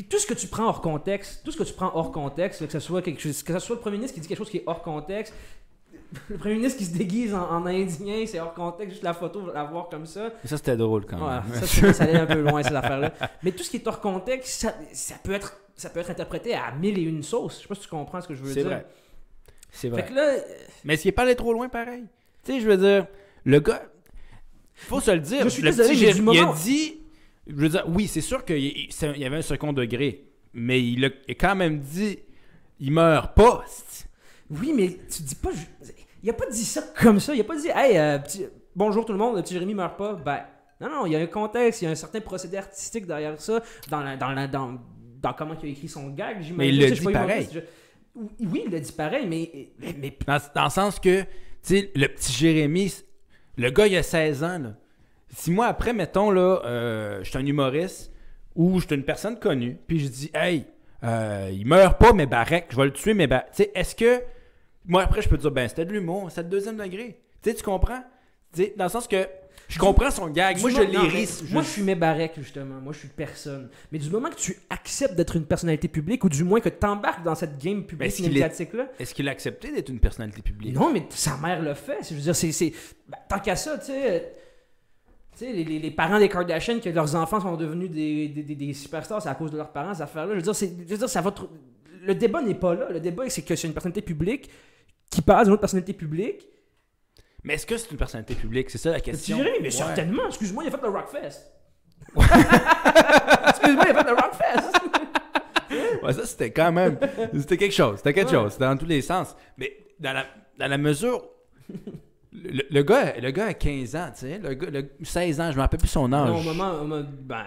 Puis tout ce que tu prends hors contexte, tout ce que tu prends hors contexte, que ce soit quelque chose, que ce soit le premier ministre qui dit quelque chose qui est hors contexte, le premier ministre qui se déguise en, en indien, c'est hors contexte, juste la photo, la voir comme ça. Ça, c'était drôle quand Ouais, même. ça, c'est- ça allait un peu loin, ces affaires-là. Mais tout ce qui est hors contexte, ça, ça peut être, ça peut être interprété à mille et une sauces. Je sais pas si tu comprends ce que je veux C'est dire. vrai. C'est Fait vrai. que là, euh, Mais est-ce qu'il est pas allé trop loin pareil? Tu sais, je veux dire, le gars, faut se le dire. Je suis le désolé, petit mais du Il a moment- dit, je veux dire, oui, c'est sûr qu'il y avait un second degré, mais il a, quand même dit, il meurt pas. oui, mais tu dis pas. Il a pas dit ça comme ça. Il a pas dit, hey, euh, petit- bonjour tout le monde, le petit Jérémy meurt pas. Ben, non, non, il y a un contexte, il y a un certain procédé artistique derrière ça, dans, la, dans, la, dans, dans comment il a écrit son gag, j'imagine. Mais il dit pas pareil. je- Oui, il l'a dit pareil, mais, mais, mais Dans, dans le sens que, tu sais, le petit Jérémy, le gars, il a 16 ans, là. Si moi, après, mettons, là, euh, je suis un humoriste ou je suis une personne connue, puis je dis, hey, euh, il meurt pas, mais barrec, je vais le tuer, mais bah, tu sais, est-ce que. Moi, après, je peux dire, ben, c'était de l'humour, c'est le deuxième degré. Tu sais, tu comprends? Tu sais, dans le sens que je comprends son gag. Moi, je l'iris. Moi, je suis Mébarek, justement. Moi, je suis personne. Mais du moment que tu acceptes d'être une personnalité publique, ou du moins que tu embarques dans cette game est-ce publique qu'il est- médiatique-là, Est-ce qu'il a accepté d'être une personnalité publique? non, mais sa mère le fait. Je veux dire, c'est. c'est- ben, tant qu'à ça, tu sais. Tu sais, les, les- les parents des Kardashians, que leurs enfants sont devenus des, des, des- des superstars, c'est à cause de leurs parents, ces affaires-là. Je veux dire, c'est- je veux dire, ça va. trop- Le débat n'est pas là. Le débat, c'est que c'est une personnalité publique qui parle d'une autre personnalité publique. Mais est-ce que c'est une personnalité publique? C'est ça la question. Jérémy, mais Ouais. certainement. Excuse-moi, il a fait le Rockfest. Excuse-moi, il a fait le Rockfest. Ouais, ça, c'était quand même. C'était quelque chose. C'était quelque Ouais. chose. C'était dans tous les sens. Mais dans la, dans la mesure. Le, le gars, le gars a 15 ans, tu sais. Le le- 16 ans, je ne me rappelle plus son âge. Non, au moment, au moment, ben,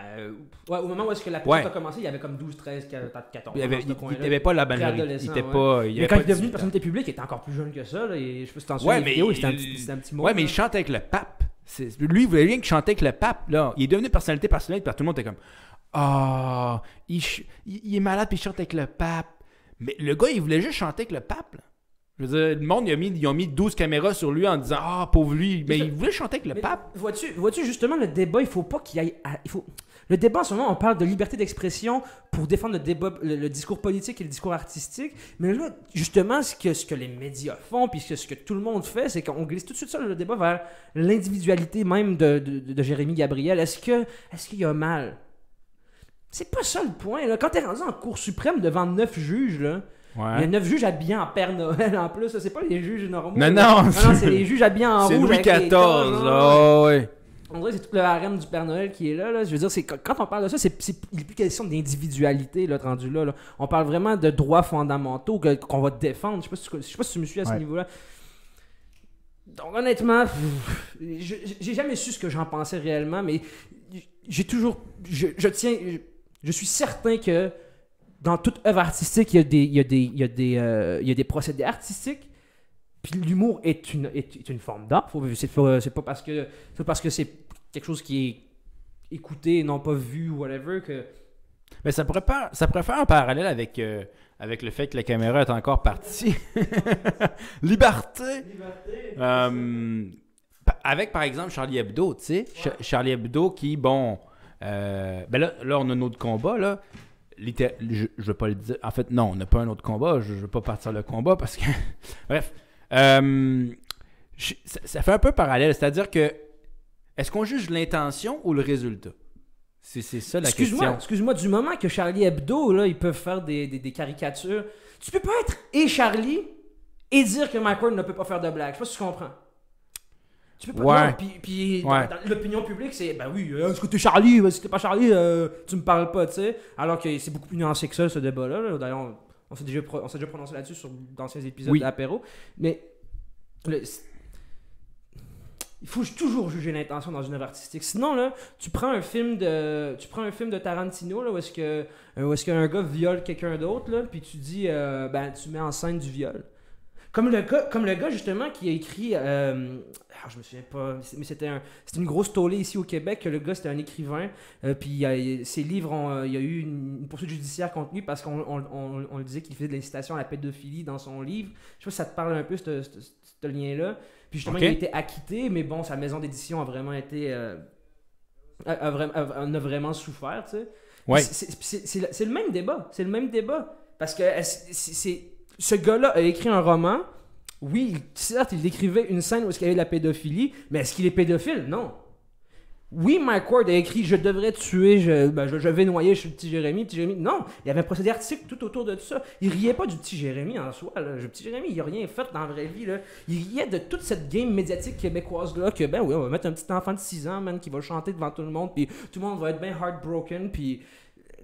ouais, au moment où est-ce que la Ouais. pièce a commencé, il y avait comme 12, 13, 14 il avait, dans ce il, coin-là. il avait pas la majorité. Il était ouais. pas. Il Mais quand pas il est devenu 18 une personnalité publique, il était encore plus jeune que ça. Là, et je sais pas si t'en souviens, Ouais, mais il- c'était un, petit- c'était un petit mot. Ouais, mais il là. chante avec le pape. Lui, il voulait rien que chanter avec le pape. Là. Il est devenu personnalité personnelle, puis tout le monde était comme Ah, il, ch- il- il est malade, puis il chante avec le pape. Mais le gars, il voulait juste chanter avec le pape. là. Je veux dire, le monde, il a mis, ils ont mis 12 caméras sur lui en disant Ah, pauvre lui. Mais il voulait chanter avec le Mais pape. Vois-tu, vois-tu, justement, le débat, il faut pas qu'il aille. à- il faut... Le débat, en ce moment, on parle de liberté d'expression pour défendre le, débat, le, le discours politique et le discours artistique. Mais là, justement, ce que, ce que les médias font, puis ce que, tout le monde fait, c'est qu'on glisse tout de suite ça, le débat vers l'individualité même de, de, de Jérémy Gabriel. Est-ce que est-ce qu'il y a mal? C'est pas ça le point. Là. Quand t'es rendu en Cour suprême devant neuf juges, là, il y a Ouais. neuf juges habillés en Père Noël en plus. C'est pas les juges normaux. Non, non, non, c'est- c'est les juges habillés en C'est rouge. Louis avec les XIV. Oh, ouais. On dirait que c'est tout le harem du Père Noël qui est là. là. Je veux dire, c'est, quand on parle de ça, c'est, c'est, il n'est plus question d'individualité là, rendu là, là. On parle vraiment de droits fondamentaux que- qu'on va défendre. Je sais pas si tu, je sais pas si tu me suis à ce Ouais. niveau-là. Donc honnêtement, pff, je- j'ai jamais su ce que j'en pensais réellement, mais j'ai toujours, je, je tiens, je, je suis certain que dans toute œuvre artistique, il y a des, il y a des, il y a des, euh, il y a des procédés artistiques. Puis l'humour est une, est, est une forme d'art. C'est pas, c'est pas parce que c'est parce que c'est quelque chose qui est écouté et non pas vu ou whatever que. Mais ça pourrait, pas- ça pourrait faire un parallèle avec, euh, avec le fait que la caméra est encore partie. Liberté! Euh, pa- avec par exemple Charlie Hebdo, tu sais. Cha- Charlie Hebdo qui, bon. euh, ben là, là, on a un autre combat, là. Je, je veux pas le dire. En fait, non, on n'a pas un autre combat. Je, je veux pas partir le combat parce que. Bref. Euh, je- ça, ça fait un peu parallèle. C'est-à-dire que. Est-ce qu'on juge l'intention ou le résultat? C'est ça la Excuse-moi, question. excuse-moi, du moment que Charlie Hebdo, là, ils peuvent faire des, des- des caricatures, tu peux pas être et Charlie et dire que Mike Ward ne peut pas faire de blagues. Je sais pas si tu comprends. Tu peux pas. Ouais. puis puis Ouais. l'opinion publique, c'est ben oui, euh, est-ce que t'es Charlie? Si t'es pas Charlie, euh, tu me parles pas, tu sais. Alors que c'est beaucoup plus nuancé que ça, ce débat-là. là. D'ailleurs, on, on s'est déjà, on prononcé là-dessus sur d'anciens épisodes Oui. d'apéro. Mais le- il faut toujours juger l'intention dans une œuvre artistique. Sinon, là, tu prends un film de, tu prends un film de Tarantino là, où est-ce que, où est-ce qu'un gars viole quelqu'un d'autre, là, puis tu dis, euh, ben, tu mets en scène du viol. Comme le gars, comme le gars justement qui a écrit, euh, ah, je me souviens pas, mais c'était un, c'était une grosse tollée ici au Québec. que Le gars c'était un écrivain, euh, puis ses livres, ont, euh, il y a eu une, une poursuite judiciaire contre lui parce qu'on on, on- on le disait qu'il faisait de l'incitation à la pédophilie dans son livre. Je sais pas si ça te parle un peu ce, ce- ce- ce lien-là. Puis justement, il a été acquitté, mais bon, sa maison d'édition a vraiment été. euh, a, a vraiment, a- en a vraiment souffert, tu sais. Ouais. C'est- le- même débat. C'est le même débat. Parce que c'est- ce gars-là a écrit un roman. Oui, certes, il décrivait une scène où il y avait de la pédophilie, mais est-ce qu'il est pédophile? Non. Oui, Mike Ward a écrit Je devrais tuer, je, ben, je, je vais noyer, je suis le petit Jérémy. Petit Jérémy. Non, il y avait un procédé artistique tout autour de ça. Il riait pas du petit Jérémy en soi. Là. Le petit Jérémy, il a rien fait dans la vraie vie. Là. Il riait de toute cette game médiatique québécoise-là que, ben oui, on va mettre un petit enfant de 6 ans, man, qui va chanter devant tout le monde, puis tout le monde va être bien heartbroken, puis.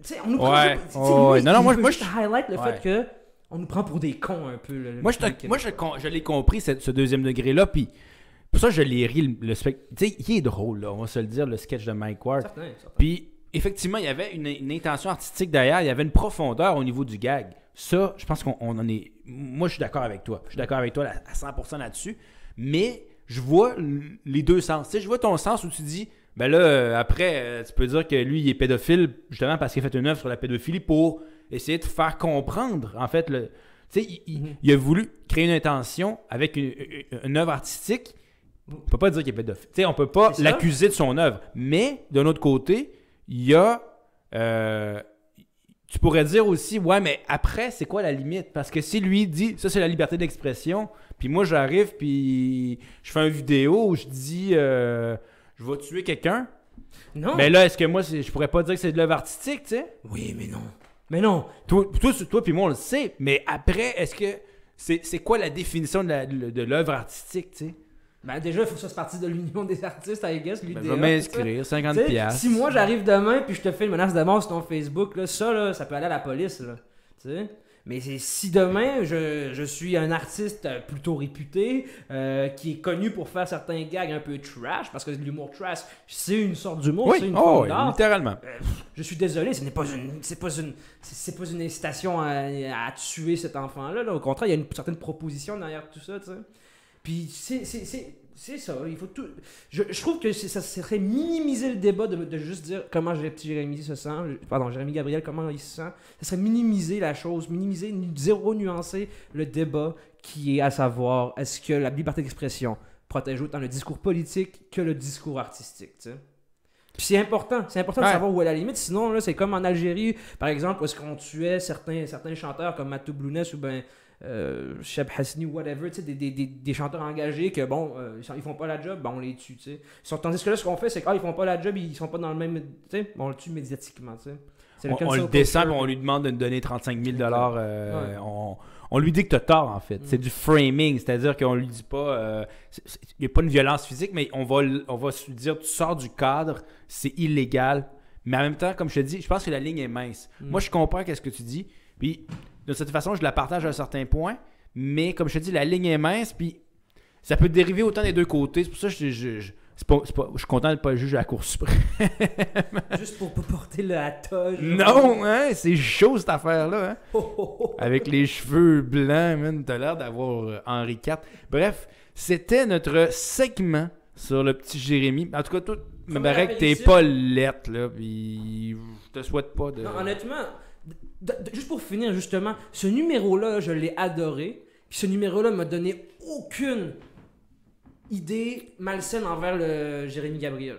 Tu sais, on nous. Ouais. Oh. Non, non, moi, moi, je- highlight le Ouais. fait que. On nous prend pour des cons un peu. là, Moi, je, moi je, l'ai compris, ce, ce deuxième degré-là, puis pour ça, je l'ai ri, le, le spec- Tu sais, il est drôle, là, on va se le dire, le sketch de Mike Ward. Certain, certain. Puis, effectivement, il y avait une, une intention artistique derrière, il y avait une profondeur au niveau du gag. Ça, je pense qu'on on en est. Moi, je suis d'accord avec toi. Je suis d'accord avec toi à 100% là-dessus. Mais je vois les deux sens. Tu sais, je vois ton sens où tu dis, ben là, euh, après, euh, tu peux dire que lui, il est pédophile, justement parce qu'il a fait une œuvre sur la pédophilie pour essayer de faire comprendre, en fait, le. Tu sais, il, il- Mhm. il a voulu créer une intention avec une, œuvre artistique. On peut pas dire qu'il est pédophile. Tu sais, on peut pas l'accuser de son œuvre. Mais, d'un autre côté, il y a. euh, tu pourrais dire aussi, ouais, mais après, c'est quoi la limite? Parce que si lui dit, ça c'est la liberté d'expression, puis moi j'arrive, puis je fais une vidéo où je dis, euh, je vais tuer quelqu'un, Non. mais là, est-ce que moi, je pourrais pas dire que c'est de l'œuvre artistique, tu sais? Oui, mais non. Mais non. Toi, toi, toi puis moi, on le sait, mais après, est-ce que. C'est c'est quoi la définition de l'œuvre artistique, tu sais? Ben déjà, il faut que ça se partisse de l'union des artistes, I guess, Ben, l'UDA. vais m'inscrire, 50 Tu sais, piastres. Si moi j'arrive demain puis je te fais une menace de mort sur ton Facebook, là, ça là, ça peut aller à la police. Là, tu sais. Mais c'est- si demain je, je suis un artiste euh, plutôt réputé, euh, qui est connu pour faire certains gags un peu trash, parce que l'humour trash, c'est une sorte d'humour, c'est Oui, une oh, oui, littéralement. Je suis désolé, ce n'est pas une, c'est pas une, c'est c'est pas une incitation à, à tuer cet enfant-là. là. Au contraire, il y a une certaine proposition derrière tout ça, tu sais. Puis c'est, c'est, ça. Il faut tout. Je, je trouve que ça serait minimiser le débat de, de juste dire comment Jérémy se sent. Pardon, Jérémy Gabriel, comment il se sent. Ça serait minimiser la chose, minimiser, zéro nuancer le débat qui est à savoir est-ce que la liberté d'expression protège autant le discours politique que le discours artistique, tu sais. Puis c'est important, c'est important de savoir où est la limite. Sinon, là, c'est comme en Algérie, par exemple, où est-ce qu'on tuait certains, certains chanteurs comme Matou Blounès ou ben euh, Cheb Hassani ou whatever, des, des, des, des chanteurs engagés que bon, euh, ils, ils font pas la job, ben on les tue, tu sais. Ils sont- Tandis que là, ce qu'on fait, c'est qu'ils font pas la job, ils sont pas dans le même, tu sais, on le tue médiatiquement, tu sais. C'est On, le descend, puis on lui demande de nous donner 35 000 euh, on, on lui dit que t'as tort, en fait. Mm. C'est du framing, c'est-à-dire qu'on lui dit pas... euh, Il n'y a pas une violence physique, mais on va, on va se dire, tu sors du cadre, c'est illégal. Mais en même temps, comme je te dis, je pense que la ligne est mince. Mm. Moi, je comprends qu'est-ce que tu dis, puis de cette façon, je la partage à un certain point, mais comme je te dis, la ligne est mince, puis ça peut dériver autant des deux côtés. C'est pour ça que je, je, je- pas- pas- je suis content de ne pas juger à la Cour suprême. Juste pour pas porter le hatoge. Non, hein, c'est chaud cette affaire-là. Hein? Oh, oh, oh. Avec les cheveux blancs, man, t'as l'air d'avoir euh, Henri IV. Bref, c'était notre segment sur le petit Jérémy. En tout cas, toi, me que t'es pas lettre, là, puis je te souhaite pas de... Non, honnêtement, juste pour finir, justement, ce numéro-là, je l'ai adoré. Puis ce numéro-là m'a donné aucune idée malsaine envers le Jérémy Gabriel.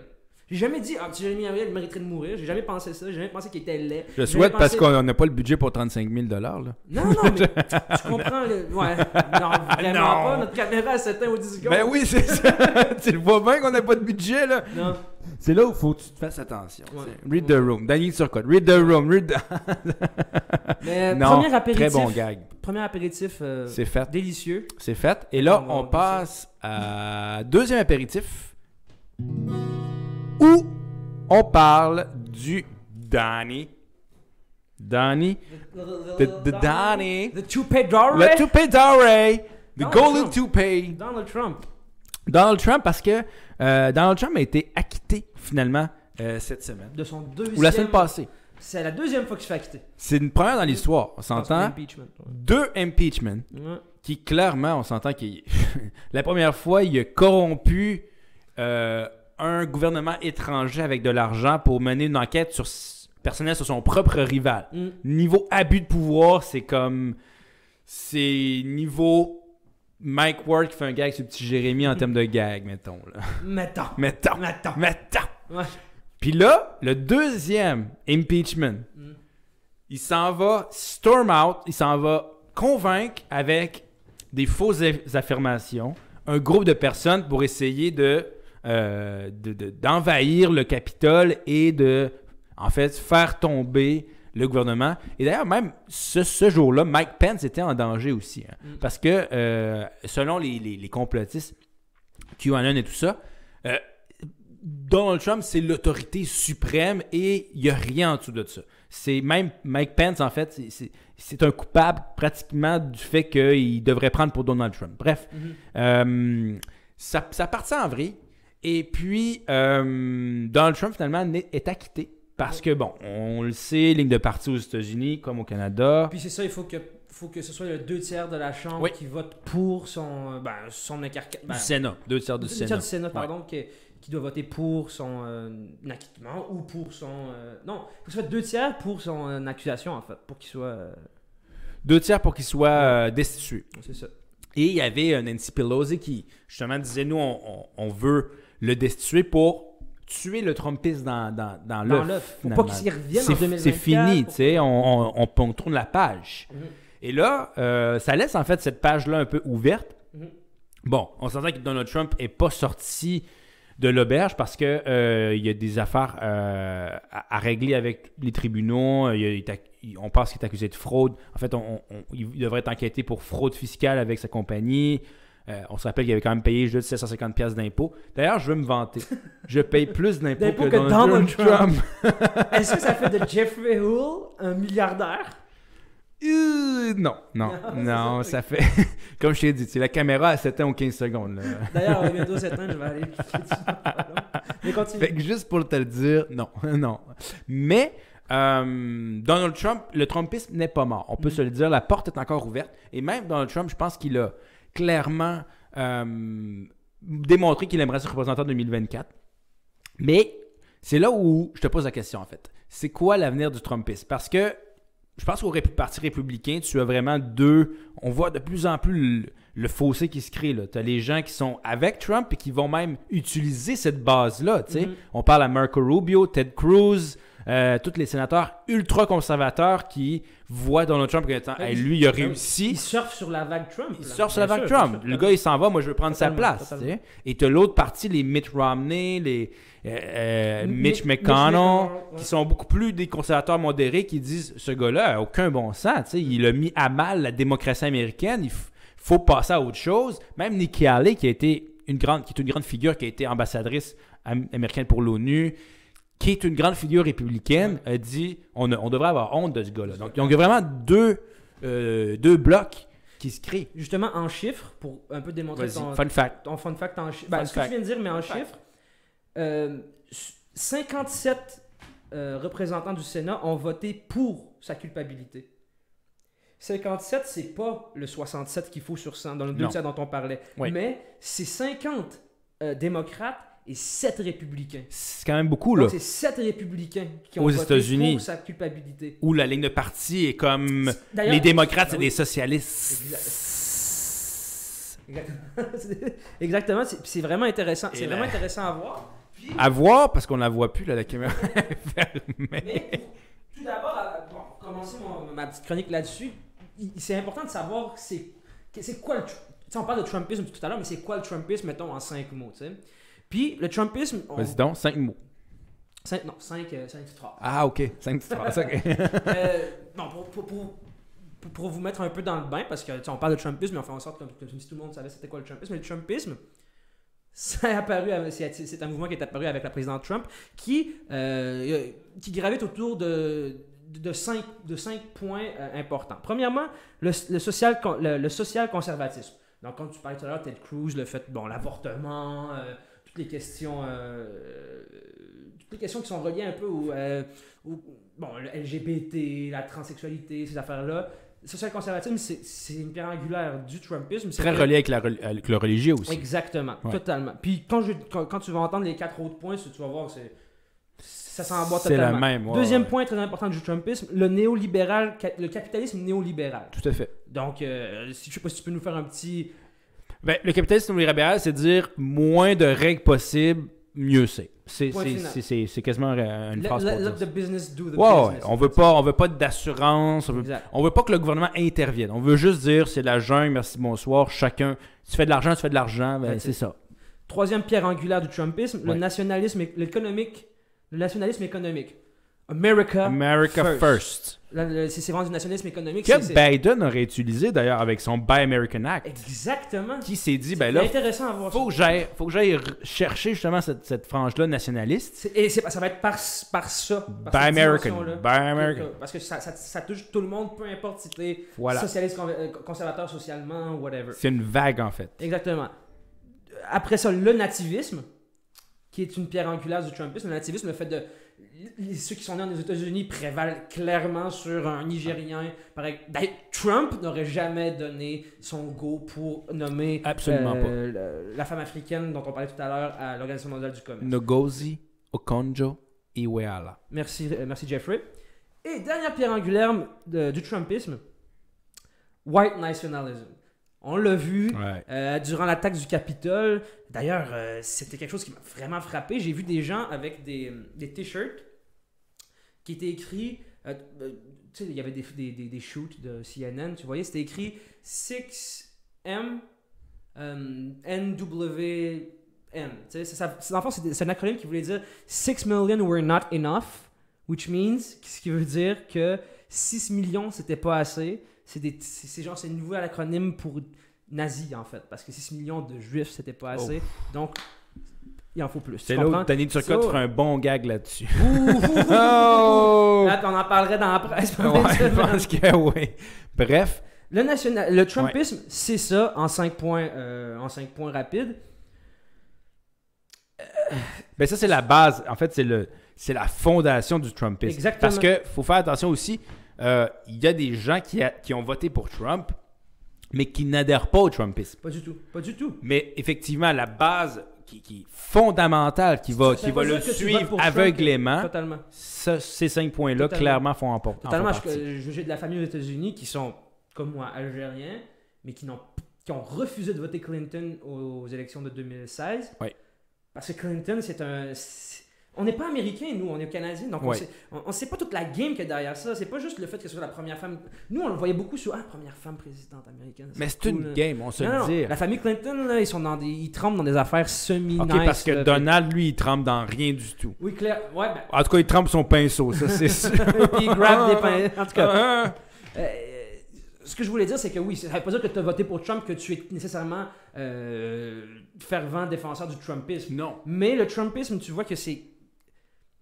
J'ai jamais dit, ah, petit Jérémy Gabriel mériterait de mourir. J'ai jamais pensé ça. J'ai jamais pensé qu'il était laid. Je souhaite parce pensé- qu'on n'a pas le budget pour 35 000 là. Non, non, mais tu comprends. Le... Ouais, non, vraiment Non. pas. Notre caméra s'éteint au 10 secondes. Ben oui, c'est ça. tu le vois bien qu'on n'a pas de budget, là. Non. C'est là où faut que tu te fasses attention. Ouais. Read the room. Danny Turcotte. Read the room. Read the... Mais Non, premier apéritif. Très bon gag. Premier apéritif euh, C'est fait. délicieux. C'est fait. Et là, On passe à deuxième apéritif où on parle du Danny. Danny. The, the Danny. The toupee Dory. Le toupee Dory. The Donald golden Trump. toupee. Donald Trump. Donald Trump, parce que euh, Donald Trump a été acquitté finalement euh, cette semaine. De son deuxième. Ou la semaine passée. C'est la deuxième fois qu'il se fait acquitter. C'est une première dans l'histoire. On s'entend. l'impeachment, ouais. Deux impeachments. Ouais. qui clairement, on s'entend qu'il la première fois, il a corrompu euh, un gouvernement étranger avec de l'argent pour mener une enquête sur personnelle sur son propre rival. Mm. Niveau abus de pouvoir, c'est comme c'est niveau Mike Ward qui fait un gag sur le petit Jérémy en termes de gag, mettons là. Mettons. Mettons, Mettons. mettons. Ouais. Puis là, le deuxième impeachment, Mm. il s'en va storm out, il s'en va convaincre avec des fausses aff- affirmations un groupe de personnes pour essayer de, euh, de- de- d'envahir le Capitole et de, en fait, faire tomber le gouvernement. Et d'ailleurs, même ce, ce jour-là, Mike Pence était en danger aussi. hein. Mm. Parce que, euh, selon les, les- les complotistes, QAnon et tout ça, euh, Donald Trump, c'est l'autorité suprême et il n'y a rien en dessous de ça. C'est même Mike Pence, en fait, c'est- un coupable pratiquement du fait qu'il devrait prendre pour Donald Trump. Bref, Mhm. euh, ça, ça partit en vrille. Et puis, Donald Trump, finalement, est acquitté. Parce que, bon, on le sait, ligne de parti aux États-Unis comme au Canada. Puis c'est ça, il faut que, faut que ce soit le deux tiers de la Chambre Oui. qui vote pour son, euh, ben, son incarcate. du Sénat. Deux tiers du deux Sénat. tiers du Sénat, pardon, qui, qui doit voter pour son euh, acquittement ou pour son. euh, non, il faut que ce soit deux tiers pour son euh, accusation, en fait, pour qu'il soit. Deux tiers pour qu'il soit destitué. c'est ça. Et il y avait Nancy Pelosi qui, justement, disait nous, on, on- on veut le destituer pour tuer le Trumpiste dans, dans, dans Dans l'œuf. Faut pas qu'il revienne en C'est 2024. c'est fini, tu sais, on, on, tourne la page. Mhm. Et là, euh, ça laisse en fait cette page-là un peu ouverte. Mhm. Bon, on s'entend que Donald Trump n'est pas sorti de l'auberge parce que euh, il y a des affaires euh, à, à régler avec les tribunaux. Il y a- il est ac- il- on pense qu'il est accusé de fraude. En fait, on- il devrait être enquêté pour fraude fiscale avec sa compagnie. Euh, on se rappelle qu'il avait quand même payé juste 750 pièces d'impôts. D'ailleurs, je veux me vanter. Je paye plus d'impôts que, que Donald, Donald Trump. Est-ce que ça fait de Jeffrey Hull un milliardaire? Euh, non, non, Non, non, ça fait... Comme je t'ai dit, la caméra 7 ans ou 15 secondes. D'ailleurs, euh, bientôt 7 ans, je vais aller. Mais continue. Fait que juste pour te le dire, non, non. Mais euh, Donald Trump, le Trumpisme n'est pas mort. On peut Mhm. se le dire, la porte est encore ouverte. Et même Donald Trump, je pense qu'il a clairement euh, démontré qu'il aimerait se représenter en 2024. Mais c'est là où je te pose la question, en fait. C'est quoi l'avenir du Trumpisme? Parce que je pense qu'au Parti républicain, tu as vraiment deux. On voit de plus en plus le, le fossé qui se crée. Tu as les gens qui sont avec Trump et qui vont même utiliser cette base-là. Mhm. On parle à Marco Rubio, Ted Cruz, euh, tous les sénateurs ultra-conservateurs qui voient Donald Trump comme étant Hey, lui, il a Il réussi. surfe sur la vague Trump. Il sort sur la vague sûr, Trump. Le gars, il s'en va, moi, je veux prendre sa place. totalement. Et tu as l'autre partie, les Mitt Romney, les euh, euh, Mi- Mitch McConnell, ouais. qui sont beaucoup plus des conservateurs modérés qui disent ce gars-là a aucun bon sens. Il a mis à mal la démocratie américaine. Il faut passer à autre chose. Même Nikki Haley, qui, a été une grande, qui est une grande figure, qui a été ambassadrice am- américaine pour l'ONU, qui est une grande figure républicaine, a dit on, a- on devrait avoir honte de ce gars-là. Donc, donc, il y a vraiment deux, euh, deux blocs qui se créent. Justement, en chiffres, pour un peu démontrer ton, fun fact. ton fun fact en chiffres. Ben, que tu viens de dire, mais en Fun chiffres, euh, 57 euh, représentants du Sénat ont voté pour sa culpabilité. 57, c'est pas le 67 qu'il faut sur 100 dans le deux tiers dont on parlait. Oui. Mais c'est 50 euh, démocrates et 7 républicains. C'est quand même beaucoup, là. Donc c'est 7 républicains qui ont Aux voté États-Unis. pour sa culpabilité. Où la ligne de parti est comme. D'ailleurs- Les démocrates, Ah oui. des socialistes. Exactement. Exactement, c'est c'est vraiment intéressant. Et C'est là- vraiment intéressant à voir. À voir, parce qu'on la voit plus, là, la caméra fermée. Mais tout d'abord, bon, pour commencer mon- ma petite chronique là-dessus, c'est important de savoir c'est c'est quoi le. tr- on parle de Trumpisme tout à l'heure, mais c'est quoi le Trumpisme, mettons, en cinq mots, tu sais. Puis le Trumpisme. on- Vas-y donc, cinq mots. cinq, non, cinq, euh, cinq phrases. Ah, ok. Cinq petites phrases, ok. Euh, bon, pour, pour, pour- vous mettre un peu dans le bain, parce que tu sais, on parle de Trumpisme, mais on fait en sorte comme, comme si tout le monde savait c'était quoi le Trumpisme. Mais le Trumpisme, ça est apparu, c'est c'est un mouvement qui est apparu avec la présidente Trump, qui, euh, qui gravite autour de, de, cinq, de cinq points euh, importants. Premièrement, le, le social, le, le social conservatisme. Donc, quand tu parlais tout à l'heure, Ted Cruz, le fait, bon, l'avortement, euh, toutes les questions, euh, toutes les questions qui sont reliées un peu au, euh, au- bon, le LGBT, la transsexualité, ces affaires-là. Le social conservatisme, c'est une pierre angulaire du Trumpisme. Très relié avec, la, rel- avec le religieux aussi. Exactement, Ouais. totalement. Puis quand, je, quand, quand tu vas entendre les quatre autres points, tu vas voir, c'est ça s'emboîte C'est la totalement. même. ouais, Deuxième ouais. point très important du Trumpisme, le néolibéral, le capitalisme néolibéral. Tout à fait. Donc, euh, si, je sais pas si tu peux nous faire un petit... Ben, le capitalisme néolibéral, c'est dire moins de règles possibles mieux c'est. C'est c'est- c'est- quasiment euh, une phrase let- the business do the business. on veut pas, on veut pas d'assurance, on veut, Exact. on veut pas que le gouvernement intervienne. On veut juste dire c'est la jungle, merci, bonsoir, chacun. Tu fais de l'argent, tu fais de l'argent, ben, c'est ça. Troisième pierre angulaire du Trumpisme, le nationalisme, l'économique, le nationalisme économique. America, America first. c'est vraiment du nationalisme économique. Que Biden aurait utilisé d'ailleurs avec son Buy American Act. Exactement. Qui s'est dit, ben là, intéressant à voir faut que j'aille, faut que j'aille r- chercher justement cette, cette frange-là nationaliste. Et ça va être par, par ça. Par Buy American. Buy American. Parce que ça, ça- ça touche tout le monde, peu importe si t'es Voilà. socialiste, euh, conservateur socialement, whatever. C'est une vague en fait. Exactement. Après ça, le nativisme, qui est une pierre angulaire du Trumpisme. Le nativisme, le fait de. Ceux qui sont nés aux États-Unis prévalent clairement sur un Nigérien. Pareil. D'ailleurs, Trump n'aurait jamais donné son go pour nommer Absolument euh, la femme africaine dont on parlait tout à l'heure à l'Organisation mondiale du commerce. Ngozi Okonjo Iweala. Merci, euh, merci Jeffrey. Et dernière pierre angulaire de- du Trumpisme, white nationalism. On l'a vu Ouais. euh, durant l'attaque du Capitole. D'ailleurs, euh, c'était quelque chose qui m'a vraiment frappé. J'ai vu des gens avec des, des t-shirts qui étaient écrits. euh, tu sais, il y avait des, des, des, des shoots de CNN, tu voyais, c'était écrit 6M euh, NWN. Tu sais, c'est ça- dans le fond, c'est un acronyme qui voulait dire 6 million were not enough, which means, ce qui veut dire que 6 millions, c'était pas assez. C'est genre, c'est une nouvelle acronyme pour nazi, en fait, parce que 6 millions de juifs, c'était pas assez. Donc, il en faut plus. C'est là où Danny Turcotte ferait un bon gag là-dessus. Oh! Là, on en parlerait dans la presse. Ouais, je pense que oui. Bref, Le, national, le Trumpisme, c'est ça en 5 points, euh, en cinq points rapides. ben ça c'est la base. En fait, c'est le c'est la fondation du Trumpisme. Exactement. Parce que faut faire attention aussi. Euh, Il y a des gens qui, a- qui ont voté pour Trump, mais qui n'adhèrent pas au Trumpisme. Pas du tout. Pas du tout. Mais effectivement, la base qui, fondamentale, qui va, qui va le suivre aveuglément, Totalement. ces cinq points-là, clairement, font en, Totalement. Je- je- J'ai de la famille aux États-Unis qui sont, comme moi, algériens, mais qui, n'ont, qui ont refusé de voter Clinton aux élections de 2016. Oui. Parce que Clinton, c'est un. c'est- On n'est pas américains, nous, on est canadiens. Donc, on Oui. sait, on, on sait pas toute la game qu'il y a derrière ça. C'est pas juste le fait que ce soit la première femme. Nous, on le voyait beaucoup sur. Ah, première femme présidente américaine. Mais c'est cool, une là. game, on se Non, le dit. La famille Clinton, là, ils, sont dans des, ils trempent dans des affaires semi-nice. Ok, parce que là, Donald, lui, il trempe dans rien du tout. Oui, clair. Ouais, ben, En tout cas, il trempe son pinceau, ça, c'est sûr. puis il grab des pains. En tout cas, Ah, euh, ce que je voulais dire, c'est que oui, ça veut pas dire que tu as voté pour Trump que tu es nécessairement euh, fervent défenseur du Trumpisme. non. Mais le Trumpisme, tu vois que c'est.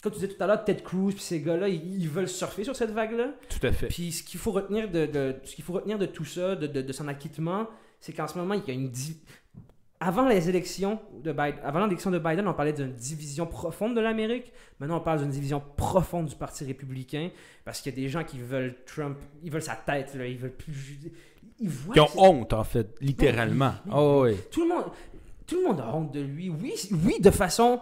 Comme tu disais tout à l'heure, Ted Cruz puis ces gars-là, ils, ils veulent surfer sur cette vague-là. Tout à fait. Puis ce qu'il faut retenir de, de- ce qu'il faut retenir de tout ça, de, de- de son acquittement, c'est qu'en ce moment, il y a une avant les élections de Biden, avant l'élection de Biden, on parlait d'une division profonde de l'Amérique. Maintenant, on parle d'une division profonde du Parti républicain parce qu'il y a des gens qui veulent Trump, ils veulent sa tête, là, ils veulent plus. Ils voient Qui ont honte, en fait, littéralement. Oui, oui, Oh, oui. tout le monde, tout le monde a honte de lui. Oui, oui, de façon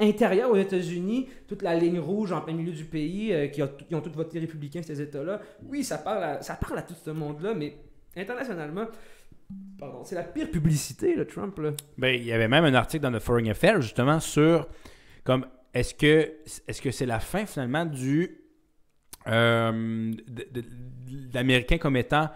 intérieure aux États-Unis, toute la ligne rouge en plein milieu du pays, euh, qui, ont tous voté républicain ces États-là. Oui, ça parle, à, ça parle à tout ce monde-là, mais internationalement, pardon, c'est la pire publicité, le Trump. Là. Ben, il y avait même un article dans The Foreign Affairs, justement, sur comme est-ce que est-ce c'est la fin finalement du euh, l'américain comme étant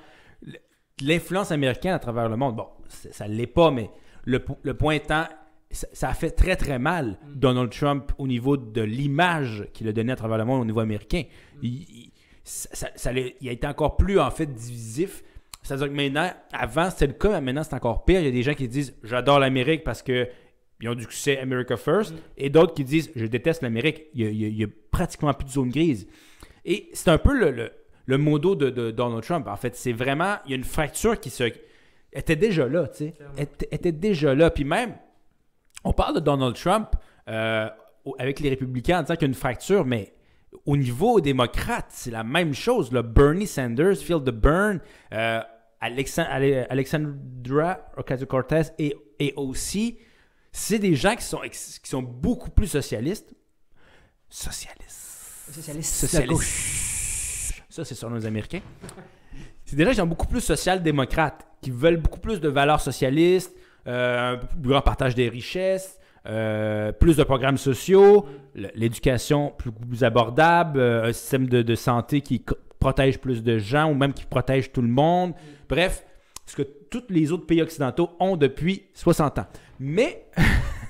l'influence américaine à travers le monde? Bon, ça ne l'est pas, mais le, le point étant, ça, ça a fait très très mal Mm. Donald Trump au niveau de l'image qu'il a donnée à travers le monde au niveau américain. Il, il- ça- ça- il a été encore plus en fait divisif. C'est-à-dire que maintenant, avant c'était le cas, mais maintenant c'est encore pire. Il y a des gens qui disent j'adore l'Amérique parce que ils ont du succès America First, Mm. et d'autres qui disent je déteste l'Amérique. Il y a, pratiquement plus de zone grise. Et c'est un peu le, le, le modo de, de Donald Trump. En fait, c'est vraiment il y a une fracture qui se était déjà là, tu sais, était déjà là. Puis même, on parle de Donald Trump euh, avec les républicains en disant qu'il y a une fracture, mais au niveau démocrate, c'est la même chose. Là. Bernie Sanders, Phil de Burn, euh, Alexan- Ale- Alexandra Ocasio-Cortez et, et aussi, c'est des gens qui sont, qui sont beaucoup plus socialistes. Socialistes. Socialiste, la gauche. Socialistes. Ça, c'est sur nos Américains. C'est des gens qui sont beaucoup plus social-démocrates, qui veulent beaucoup plus de valeurs socialistes, un peu plus grand partage des richesses, euh, plus de programmes sociaux, l'éducation plus, abordable, euh, un système de, santé qui protège plus de gens ou même qui protège tout le monde. Bref, ce que tous les autres pays occidentaux ont depuis 60 ans. Mais,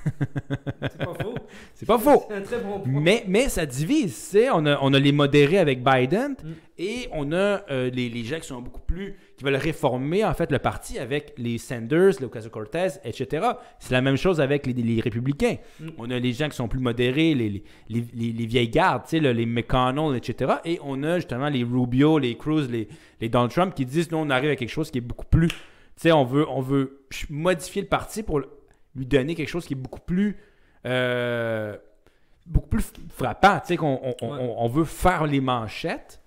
C'est pas faux. c'est pas faux. C'est un très bon point. Mais, mais ça divise. On a, on a les modérés avec Biden Mm. et on a euh, les, les gens qui sont beaucoup plus. qui veulent réformer, en fait, le parti avec les Sanders, les Ocasio-Cortez, etc. C'est la même chose avec les, les républicains. Mm. On a les gens qui sont plus modérés, les, les, les- les- les vieilles gardes, tu sais, là, les McConnell, etc. Et on a justement les Rubio, les Cruz, les, les Donald Trump qui disent, nous, on arrive à quelque chose qui est beaucoup plus. Tu sais, on veut, on veut modifier le parti pour lui donner quelque chose qui est beaucoup plus. euh, beaucoup plus frappant. Tu sais, qu'on on, on- Ouais. on- on veut faire les manchettes.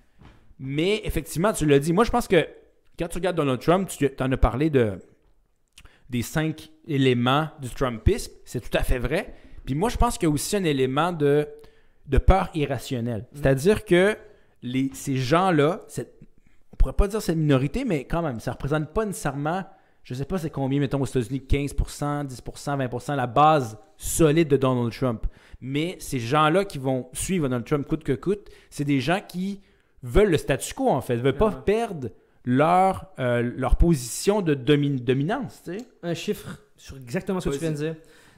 Mais effectivement, tu l'as dit. Moi, je pense que quand tu regardes Donald Trump, tu en as parlé de, des cinq éléments du Trumpisme. C'est tout à fait vrai. Puis moi, je pense qu'il y a aussi un élément de, de peur irrationnelle. C'est-à-dire que les, ces gens-là, on pourrait pas dire cette minorité, mais quand même, ça représente pas nécessairement, je sais pas c'est combien, mettons aux États-Unis, 15%, 10%, 20%, la base solide de Donald Trump. Mais ces gens-là qui vont suivre Donald Trump coûte que coûte, c'est des gens qui veulent le statu quo, en fait, veulent pas perdre leur, euh, leur position de domi- dominance, tu sais. Un chiffre sur exactement ce que tu viens de dire.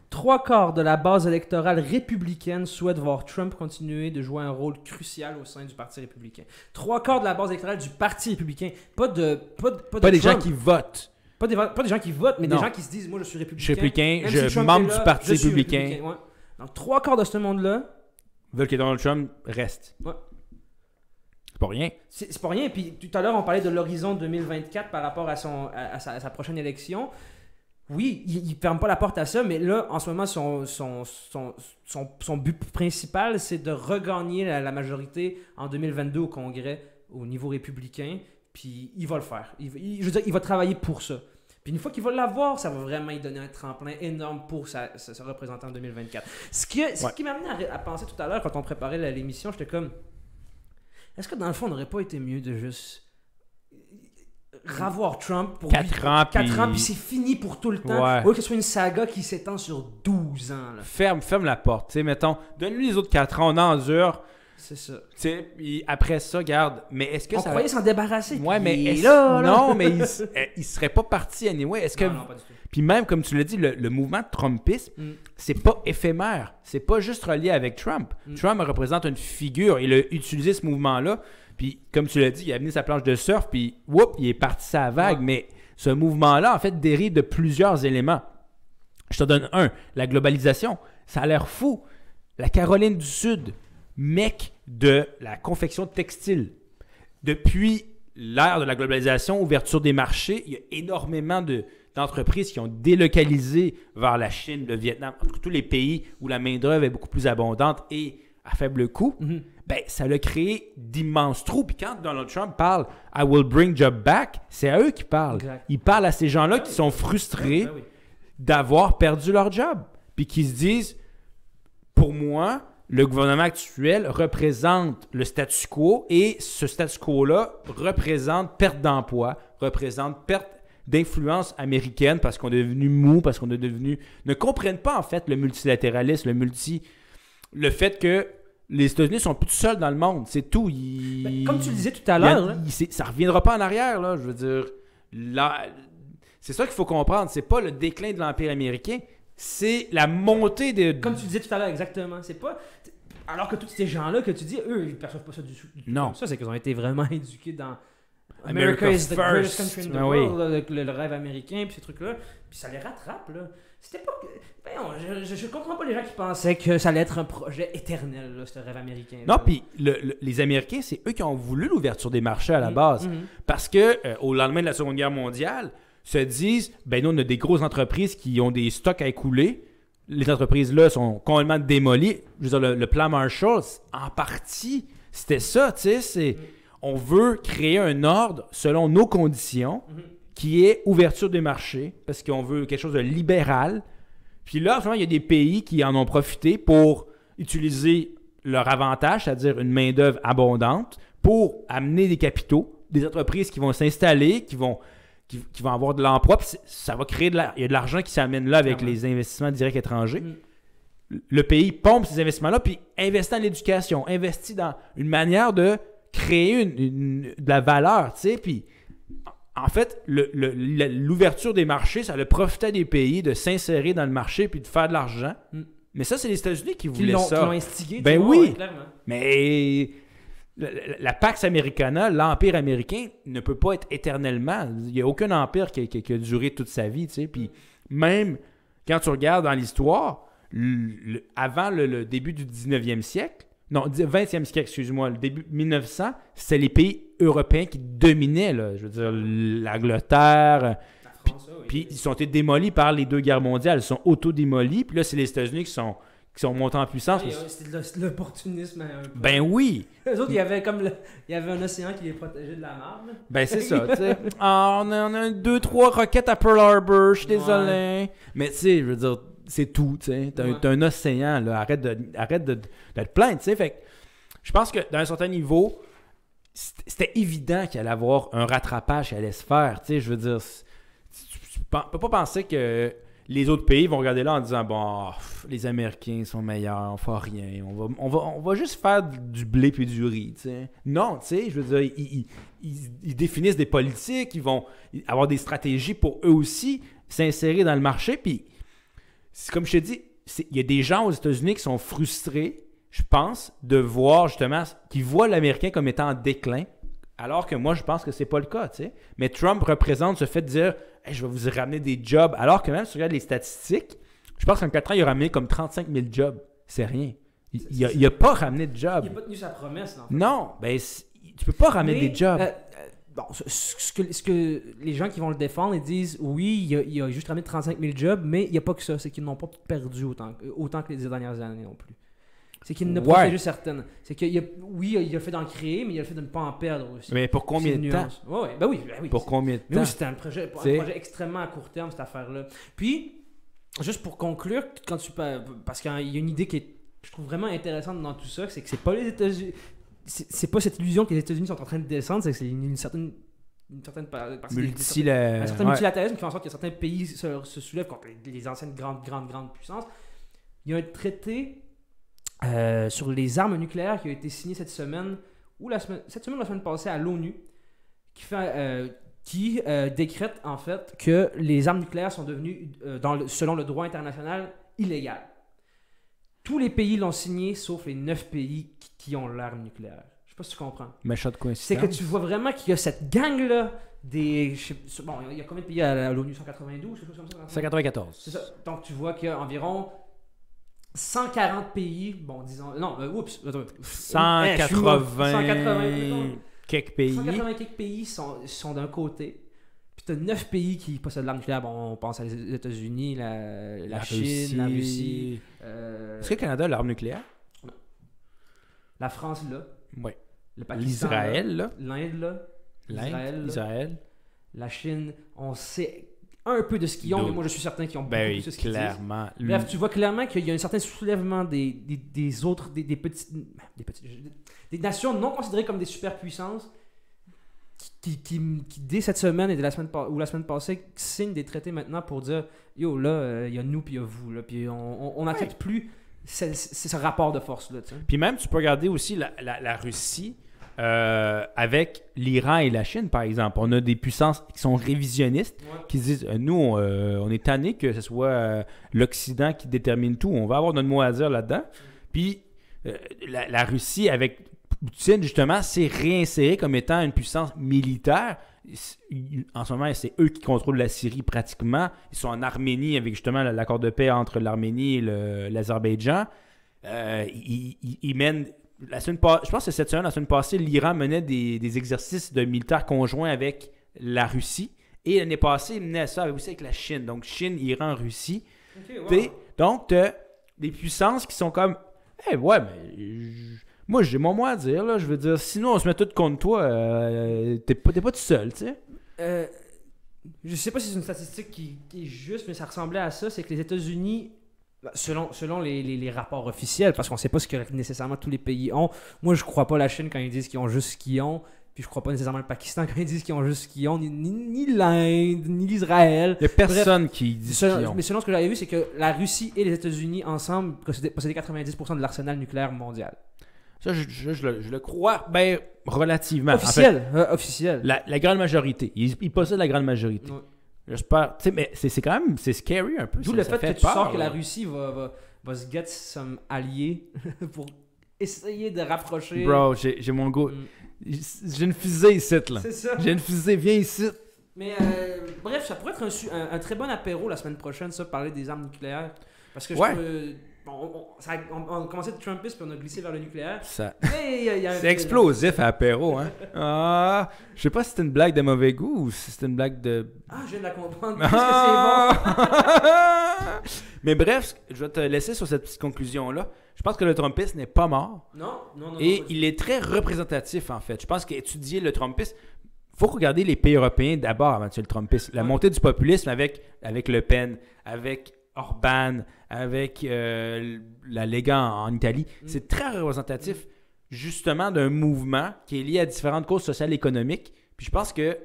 Trois quarts de la base électorale républicaine souhaitent voir Trump continuer de jouer un rôle crucial au sein du Parti républicain. Trois quarts de la base électorale du Parti républicain. Pas de. Pas, de- pas de Pas des gens qui votent. Pas des, pas des gens qui votent, mais Non. des gens qui se disent Moi, je suis Je républicain. suis républicain, Même je si membre là, du Parti je républicain. ouais. Donc, trois quarts de ce monde-là, veulent que Donald Trump reste. Ouais. C'est pas rien. C'est pas rien. Puis tout à l'heure, on parlait de l'horizon 2024 par rapport à, son, à, à sa, à sa prochaine élection. Oui, il ne ferme pas la porte à ça, mais là, en ce moment, son, son, son, son, son but principal, c'est de regagner la, la majorité en 2022 au Congrès au niveau républicain. Puis il va le faire. Il, va- il- je veux dire, il va travailler pour ça. Puis une fois qu'il va l'avoir, ça va vraiment lui donner un tremplin énorme pour sa, sa- se représenter en 2024. Ce qui, ce Ouais. qui m'a amené à, penser tout à l'heure quand on préparait l'émission, j'étais comme est-ce que dans le fond, on n'aurait pas été mieux de juste ravoir Trump pour 4 ans, 4 puis ans, puis c'est fini pour tout le temps. Ouais. Ou que ce soit une saga qui s'étend sur 12 ans. là. ferme, ferme la porte. Tu sais, mettons, donne-lui les autres 4 ans, on endure. C'est ça. Tu sais, puis après ça, garde. Mais est-ce que on ça. croyait s'en débarrasser. Ouais, mais est là, là. non, mais il, euh, il serait pas parti anyway. Est-ce que Non, non, pas du tout. puis même comme tu l'as dit, le, le mouvement Trumpisme, Mm. c'est pas éphémère. C'est pas juste relié avec Trump. Mm. Trump représente une figure. Il a utilisé ce mouvement-là. Puis comme tu l'as dit, il a amené sa planche de surf. Puis whoop, il est parti sa vague. Ouais. Mais ce mouvement-là, en fait, dérive de plusieurs éléments. Je te donne un. La globalisation. Ça a l'air fou. La Caroline du Sud, mec de la confection textile. Depuis l'ère de la globalisation, ouverture des marchés, il y a énormément de- d'entreprises qui ont délocalisé vers la Chine, le Vietnam, tous les pays où la main-d'œuvre est beaucoup plus abondante et à faible coût. Mhm. Ben, ça a créé d'immenses trous. Puis quand Donald Trump parle I will bring job back, c'est à eux qui parlent. Exact. Il parle à ces gens-là qui sont frustrés oui. d'avoir perdu leur job. Puis qui se disent, pour moi, le gouvernement actuel représente le statu quo et ce statu quo-là représente perte d'emploi, représente perte d'influence américaine parce qu'on est devenu mou, parce qu'on est devenu... ne comprennent pas en fait le multilatéralisme, le multi... le fait que les États-Unis sont plus seuls dans le monde, c'est tout. Ben, comme tu le disais tout à l'heure, c'est- ça reviendra pas en arrière, là. Je veux dire, c'est ça qu'il faut comprendre. C'est pas le déclin de l'Empire américain, c'est la montée de. Comme tu disais tout à l'heure, exactement. C'est pas. Alors que tous ces gens-là que tu dis, eux, ils perçoivent pas ça du tout. Non. Ça, c'est qu'ils ont été vraiment éduqués dans. America America, is the greatest first. country in the Ah world, là, le, le rêve américain, puis ces trucs-là. Puis ça les rattrape, là. C'était pas. que- Voyons, je, je, je comprends pas les gens qui pensaient que ça allait être un projet éternel, là, ce rêve américain. Non, puis le- le- les Américains, c'est eux qui ont voulu l'ouverture des marchés à la Mm, base. mm. Parce que euh, au lendemain de la Seconde Guerre mondiale, se disent ben nous, on a des grosses entreprises qui ont des stocks à écouler. Les entreprises-là sont complètement démolies. Je veux dire, le, le plan Marshall, en partie, c'était ça, tu sais. c'est- On veut créer un ordre selon nos conditions Mhm. qui est ouverture des marchés, parce qu'on veut quelque chose de libéral. Puis là, moment, il y a des pays qui en ont profité pour utiliser leur avantage, c'est-à-dire une main-d'œuvre abondante, pour amener des capitaux, des entreprises qui vont s'installer, qui vont, qui, qui vont avoir de l'emploi. Puis ça va créer de la, il y a de l'argent qui s'amène là avec les investissements directs étrangers. Mm. le pays pompe ces investissements-là, puis investit dans l'éducation, investit dans une manière de créer une, une- de la valeur, tu sais, puis en fait, l'ouverture des marchés, ça le profitait des pays de s'insérer dans le marché puis de faire de l'argent. Mm. Mais ça, c'est les États-Unis qui voulaient l'ont qui ça. l'ont instigé. Ben vois, oui. ouais. Mais la, Pax Americana, l'Empire américain, ne peut pas être éternellement. Il n'y a aucun empire qui, a- qui a- qui a duré toute sa vie. tu sais. Puis même quand tu regardes dans l'histoire, avant le, le début du 19e siècle, non, di- 20e siècle, excuse-moi, le début 1900, c'était les pays européens qui dominaient. Là. Je veux dire, l'Angleterre. Oui. Puis ils sont été démolis par les deux guerres mondiales. Ils sont auto-démolis. Puis là, c'est les États-Unis qui sont, qui sont montés en puissance. Oui, C'était l'opportunisme un peu. Ben oui! Eux autres, il y avait comme le- il y avait un océan qui les protégeait de la marne. Ben, c'est ça. Ah, on, a, on a deux, trois roquettes à Pearl Harbor, je suis Ouais. désolé. Mais, tu sais, je veux dire, c'est tout, tu sais. T'as un- Ouais. t'as un océan, là. Arrête de, arrête de, de te plaindre, tu sais. Fait que, je pense que, dans un certain niveau, c'était évident qu'il allait y avoir un rattrapage qui allait se faire, tu sais. Je veux dire, tu peux pas penser que les autres pays vont regarder là en disant bon, les Américains sont meilleurs, on fait rien, on va, juste faire du blé puis du riz. Non, tu sais, je veux dire, ils, ils- ils- définissent des politiques, ils vont avoir des stratégies pour eux aussi s'insérer dans le marché. Puis, comme je te dis, il y a des gens aux États-Unis qui sont frustrés, je pense, de voir justement, qui voient l'Américain comme étant en déclin. Alors que moi, je pense que c'est pas le cas, tu sais. Mais Trump représente ce fait de dire Hey, je vais vous ramener des jobs. Alors que même si tu regardes les statistiques, je pense qu'en 4 ans, il a ramené comme 35 000 jobs. C'est rien. Il, il a, il a pas ramené de jobs. Il n'a pas tenu sa promesse. en fait. Non, ben, tu peux pas ramener Mais, des jobs. euh, euh, bon, ce, ce que, ce que les gens qui vont le défendre, ils disent oui, il a, il a juste ramené 35 000 jobs, mais il n'y a pas que ça. C'est qu'ils n'ont pas perdu autant, que- autant que les dernières années non plus. C'est qu'il ne Ouais. protégé certaines. C'est que il a- oui, il a fait d'en créer, mais il a fait de ne pas en perdre aussi. Mais pour combien de temps? Ouais, ben oui, ben oui. Pour combien de Mais temps? oui, c'était un projet, un projet extrêmement à court terme, cette affaire-là. Puis, juste pour conclure, quand tu pa- parce qu'il y a une idée qui est, je trouve vraiment intéressante dans tout ça, c'est que c'est pas les États-Unis, c'est pas cette illusion que les États-Unis sont en train de descendre, c'est que c'est une, une certaine, une certaine par- parce que les- Multi des- un certain ouais. multilatéralisme qui fait en sorte que certains pays se, se soulèvent contre les, les anciennes grandes, grandes, grandes puissances. Il y a un traité euh, sur les armes nucléaires qui a été signé cette semaine, ou la semaine, cette semaine ou la semaine passée à l'ONU, qui, fait, euh, qui euh, décrète en fait que les armes nucléaires sont devenues, dans le- selon le droit international, illégales. Tous les pays l'ont signé, sauf les neuf pays qui, qui ont l'arme nucléaire. Je sais pas si tu comprends. Méchant de C'est que tu vois vraiment qu'il y a cette gang-là des. je sais- Bon, il y a combien de pays à l'ONU? 192 quelque chose comme ça 194. C'est ça. Donc tu vois qu'il y a environ 140 pays. Bon, disons. Non, euh, oups. attends. Eh, je suis mort. 180 180, quelques pays. 180 quelques pays sont, sont d'un côté. Puis tu as 9 pays qui possèdent l'arme nucléaire. Bon, on pense à les États-Unis, la, la, Chine, la Russie, euh, Est-ce que le Canada a l'arme nucléaire? La France là, Oui. le Pakistan, là, L'Israël, là. l'Inde là, Israël, L'Inde. là. Israël. la Chine, on sait un peu de ce qu'ils ont, mais moi je suis certain qu'ils ont beaucoup Ben plus oui, de ce qu'ils disent. clairement. Bref, tu vois clairement qu'il y a un certain soulèvement des, des, des autres, des, des petites, des nations non considérées comme des superpuissances qui, qui, qui, qui, dès cette semaine et de la semaine ou la semaine passée signent des traités maintenant pour dire yo là euh, il y a nous puis il y a vous là puis on n'accepte plus ce, ce- ce rapport de force là. Puis même, tu peux regarder aussi la, la- la Russie euh, avec l'Iran et la Chine, par exemple. On a des puissances qui sont révisionnistes, qui se disent euh, nous, on, euh, on est tanné que ce soit l'Occident qui détermine tout. On va avoir notre mot à dire là-dedans. Puis la, la Russie, avec Poutine, justement, s'est réinsérée comme étant une puissance militaire. En ce moment, c'est eux qui contrôlent la Syrie pratiquement. Ils sont en Arménie avec justement l'accord de paix entre l'Arménie et l'Azerbaïdjan. Ils, ils- ils mènent. La semaine pas- je pense que cette semaine, la semaine passée, l'Iran menait des, des exercices de militaires conjoints avec la Russie. Et l'année passée, ils menaient ça aussi avec la Chine. Donc, Chine, Iran, Russie. Donc, tu des puissances qui sont comme Eh ouais, mais moi j'ai mon mot à dire, là. Je veux dire, sinon on se met tout contre toi, euh, t'es pas, t'es pas tout seul, tu sais. Euh, je sais pas si c'est une statistique qui, qui est juste, mais ça ressemblait à ça. C'est que les États-Unis, selon, selon les, les- les rapports officiels, parce qu'on sait pas ce que nécessairement tous les pays ont. Moi, je crois pas la Chine quand ils disent qu'ils ont juste ce qu'ils ont. Puis je crois pas nécessairement le Pakistan quand ils disent qu'ils ont juste qu'ils ont ni, ni, ni l'Inde, ni l'Israël. Il y a personne qui dit Selon- qu'ils ont. mais selon ce que j'avais vu, c'est que la Russie et les États-Unis ensemble possédaient, possédaient 90% de l'arsenal nucléaire mondial. Ça, je, je- je le, je le crois, ben, relativement. En fait, officiel, euh, officiel. la, la grande majorité. Ils, ils possèdent la grande majorité. Ouais. J'espère. Tu sais, mais c'est quand même. C'est scary un peu. D'où le ça fait, que tu peur, sors que la. Russie va, va, va se get some alliés pour essayer de rapprocher. Bro, j'ai mon go. Mm. J'ai une fusée ici, là. C'est ça. J'ai une fusée, viens ici. Mais euh, bref, ça pourrait être un, su- un- un très bon apéro la semaine prochaine, ça, parler des armes nucléaires. Parce que je peux- on, on- ça a- on- on de Trumpiste puis on a glissé vers le nucléaire. Ça- C'est explosif à apéro, hein. Ah, je sais pas si c'est une blague de mauvais goût ou si c'est une blague de. Ah, je viens de la comprendre. Qu'est-ce que c'est bon? Ah! Mais bref, je vais te laisser sur cette petite conclusion-là. Je pense que le Trumpisme n'est pas mort Non, non, non. et non, il est très représentatif en fait. Je pense qu'étudier le Trumpisme, faut regarder les pays européens d'abord avant de le Trumpisme. La Ouais. montée du populisme avec, avec Le Pen, avec Orban, avec euh, la Lega en, en Italie, Mm. c'est très représentatif justement d'un mouvement qui est lié à différentes causes sociales et économiques. Puis je pense que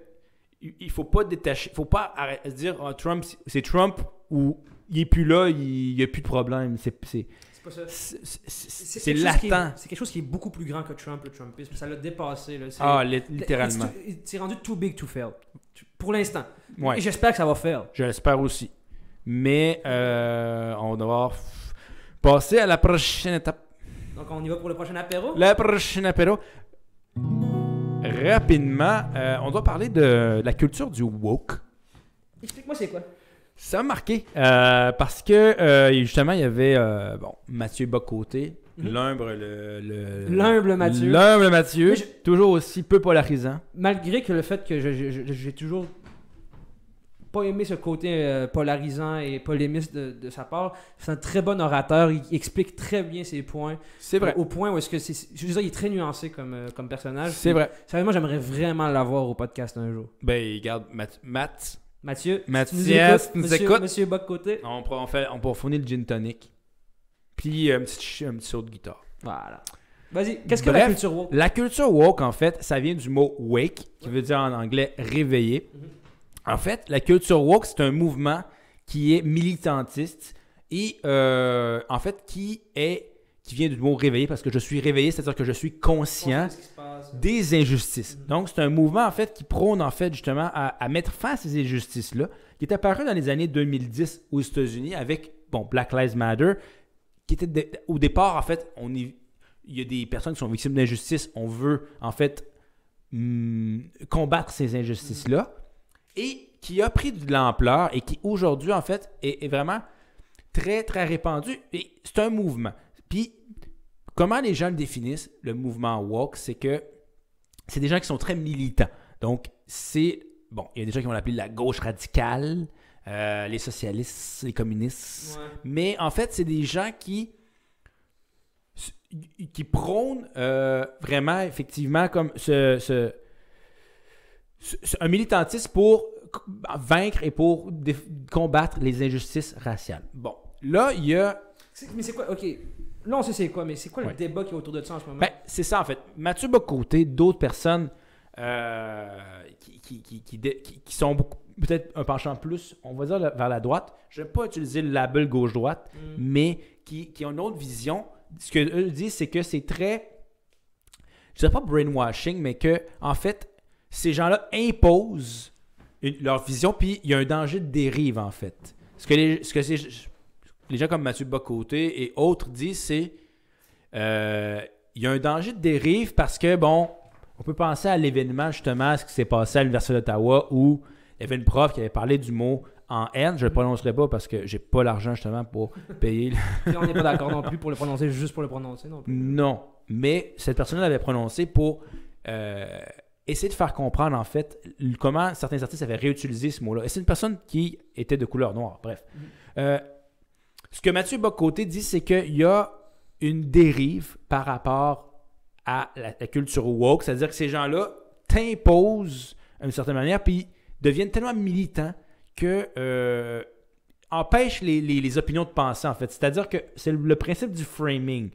il faut pas détacher, faut pas arrêter dire Ah, Trump, c'est Trump ou il est plus là, il n'y a plus de problème. C'est c'est- latent. C'est quelque chose qui est beaucoup plus grand que Trump, le Trumpisme. Ça l'a dépassé. Là. Ah, li- littéralement. C'est rendu too big to fail? Pour l'instant. Ouais. Et j'espère que ça va faire. Je l'espère aussi. Mais euh, on va devoir passer à la prochaine étape. Donc on y va pour le prochain apéro? La prochaine apéro. Rapidement, euh, on doit parler de la culture du woke. Explique-moi c'est quoi. Ça m'a marqué euh, parce que justement, il y avait bon, Mathieu Bocoté, Mhm. l'humble, le, le- L'humble Mathieu. L'humble Mathieu, je- toujours aussi peu polarisant. Malgré que le fait que j'ai toujours pas aimé ce côté euh, polarisant et polémiste de, de sa part, c'est un très bon orateur. Il explique très bien ses points. C'est vrai. Au point où est-ce que c'est. Je veux dire, il est très nuancé comme, euh, comme personnage. C'est vrai. Sérieusement, j'aimerais vraiment l'avoir au podcast un jour. Ben, regarde, Matt, Matt, Mathieu, Mathias, tu nous écoutes, nous monsieur, écoute. monsieur Boc-Côté. on pourra, on fait, on pourra fournir le gin tonic. Puis euh, un petit, un petit saut de guitare. Voilà. Vas-y, qu'est-ce que la culture woke? La culture woke, en fait, ça vient du mot wake, qui veut dire en anglais réveiller. Mhm. En fait, la culture woke, c'est un mouvement qui est militantiste et euh, en fait qui est qui vient du mot réveiller parce que je suis réveillé, c'est-à-dire que je suis conscient des injustices. Mhm. Donc, c'est un mouvement, en fait, qui prône, en fait, justement, à, à mettre fin à ces injustices-là, qui est apparu dans les années 2010 aux États-Unis avec, bon, Black Lives Matter, qui était, de- au départ, en fait, on est- il y a des personnes qui sont victimes d'injustice. On veut, en fait, hum, combattre ces injustices-là, et qui a pris de l'ampleur et qui, aujourd'hui, en fait, est, est vraiment très, très répandu. Et c'est un mouvement. Puis, comment les gens le définissent, le mouvement woke, c'est que c'est des gens qui sont très militants. Donc, c'est. Bon, il y a des gens qui vont l'appeler la gauche radicale, euh, les socialistes, les communistes. Ouais. Mais en fait, c'est des gens qui. qui prônent euh, vraiment, effectivement, comme ce. ce- ce- ce- un militantisme pour vaincre et pour combattre les injustices raciales. Bon, là, il y a Mais c'est quoi Ok. Là, on sait c'est quoi, mais c'est quoi Ouais. le débat qui est autour de ça en ce moment? Ben, c'est ça, en fait. Mathieu Bocoté, d'autres personnes euh, qui, qui, qui, qui sont beaucoup- peut-être un penchant plus, on va dire, vers la droite. Je n'aime pas utiliser le label gauche-droite, Mm. mais qui, qui ont une autre vision. Ce qu'eux disent, c'est que c'est très, je dirais pas brainwashing, mais que, en fait, ces gens-là imposent une- leur vision, puis il y a un danger de dérive, en fait. Ce que les, ce que les gens comme Mathieu Bocoté et autres disent, c'est euh, il y a un danger de dérive parce que, bon, on peut penser à l'événement, justement, ce qui s'est passé à l'Université d'Ottawa où il y avait une prof qui avait parlé du mot en haine. Je ne le prononcerai pas parce que j'ai pas l'argent, justement, pour payer. le- on n'est pas d'accord non plus pour le prononcer juste pour le prononcer non plus. non. Mais cette personne l'avait prononcé pour euh, essayer de faire comprendre, en fait, comment certains artistes avaient réutilisé ce mot-là. Et c'est une personne qui était de couleur noire. Bref. Euh, ce que Mathieu Bocoté dit, c'est qu'il y a une dérive par rapport à la, la culture woke, c'est-à-dire que ces gens-là t'imposent d'une certaine manière, puis deviennent tellement militants que euh, empêchent les, les- les opinions de penser, en fait. C'est-à-dire que c'est le, le principe du framing.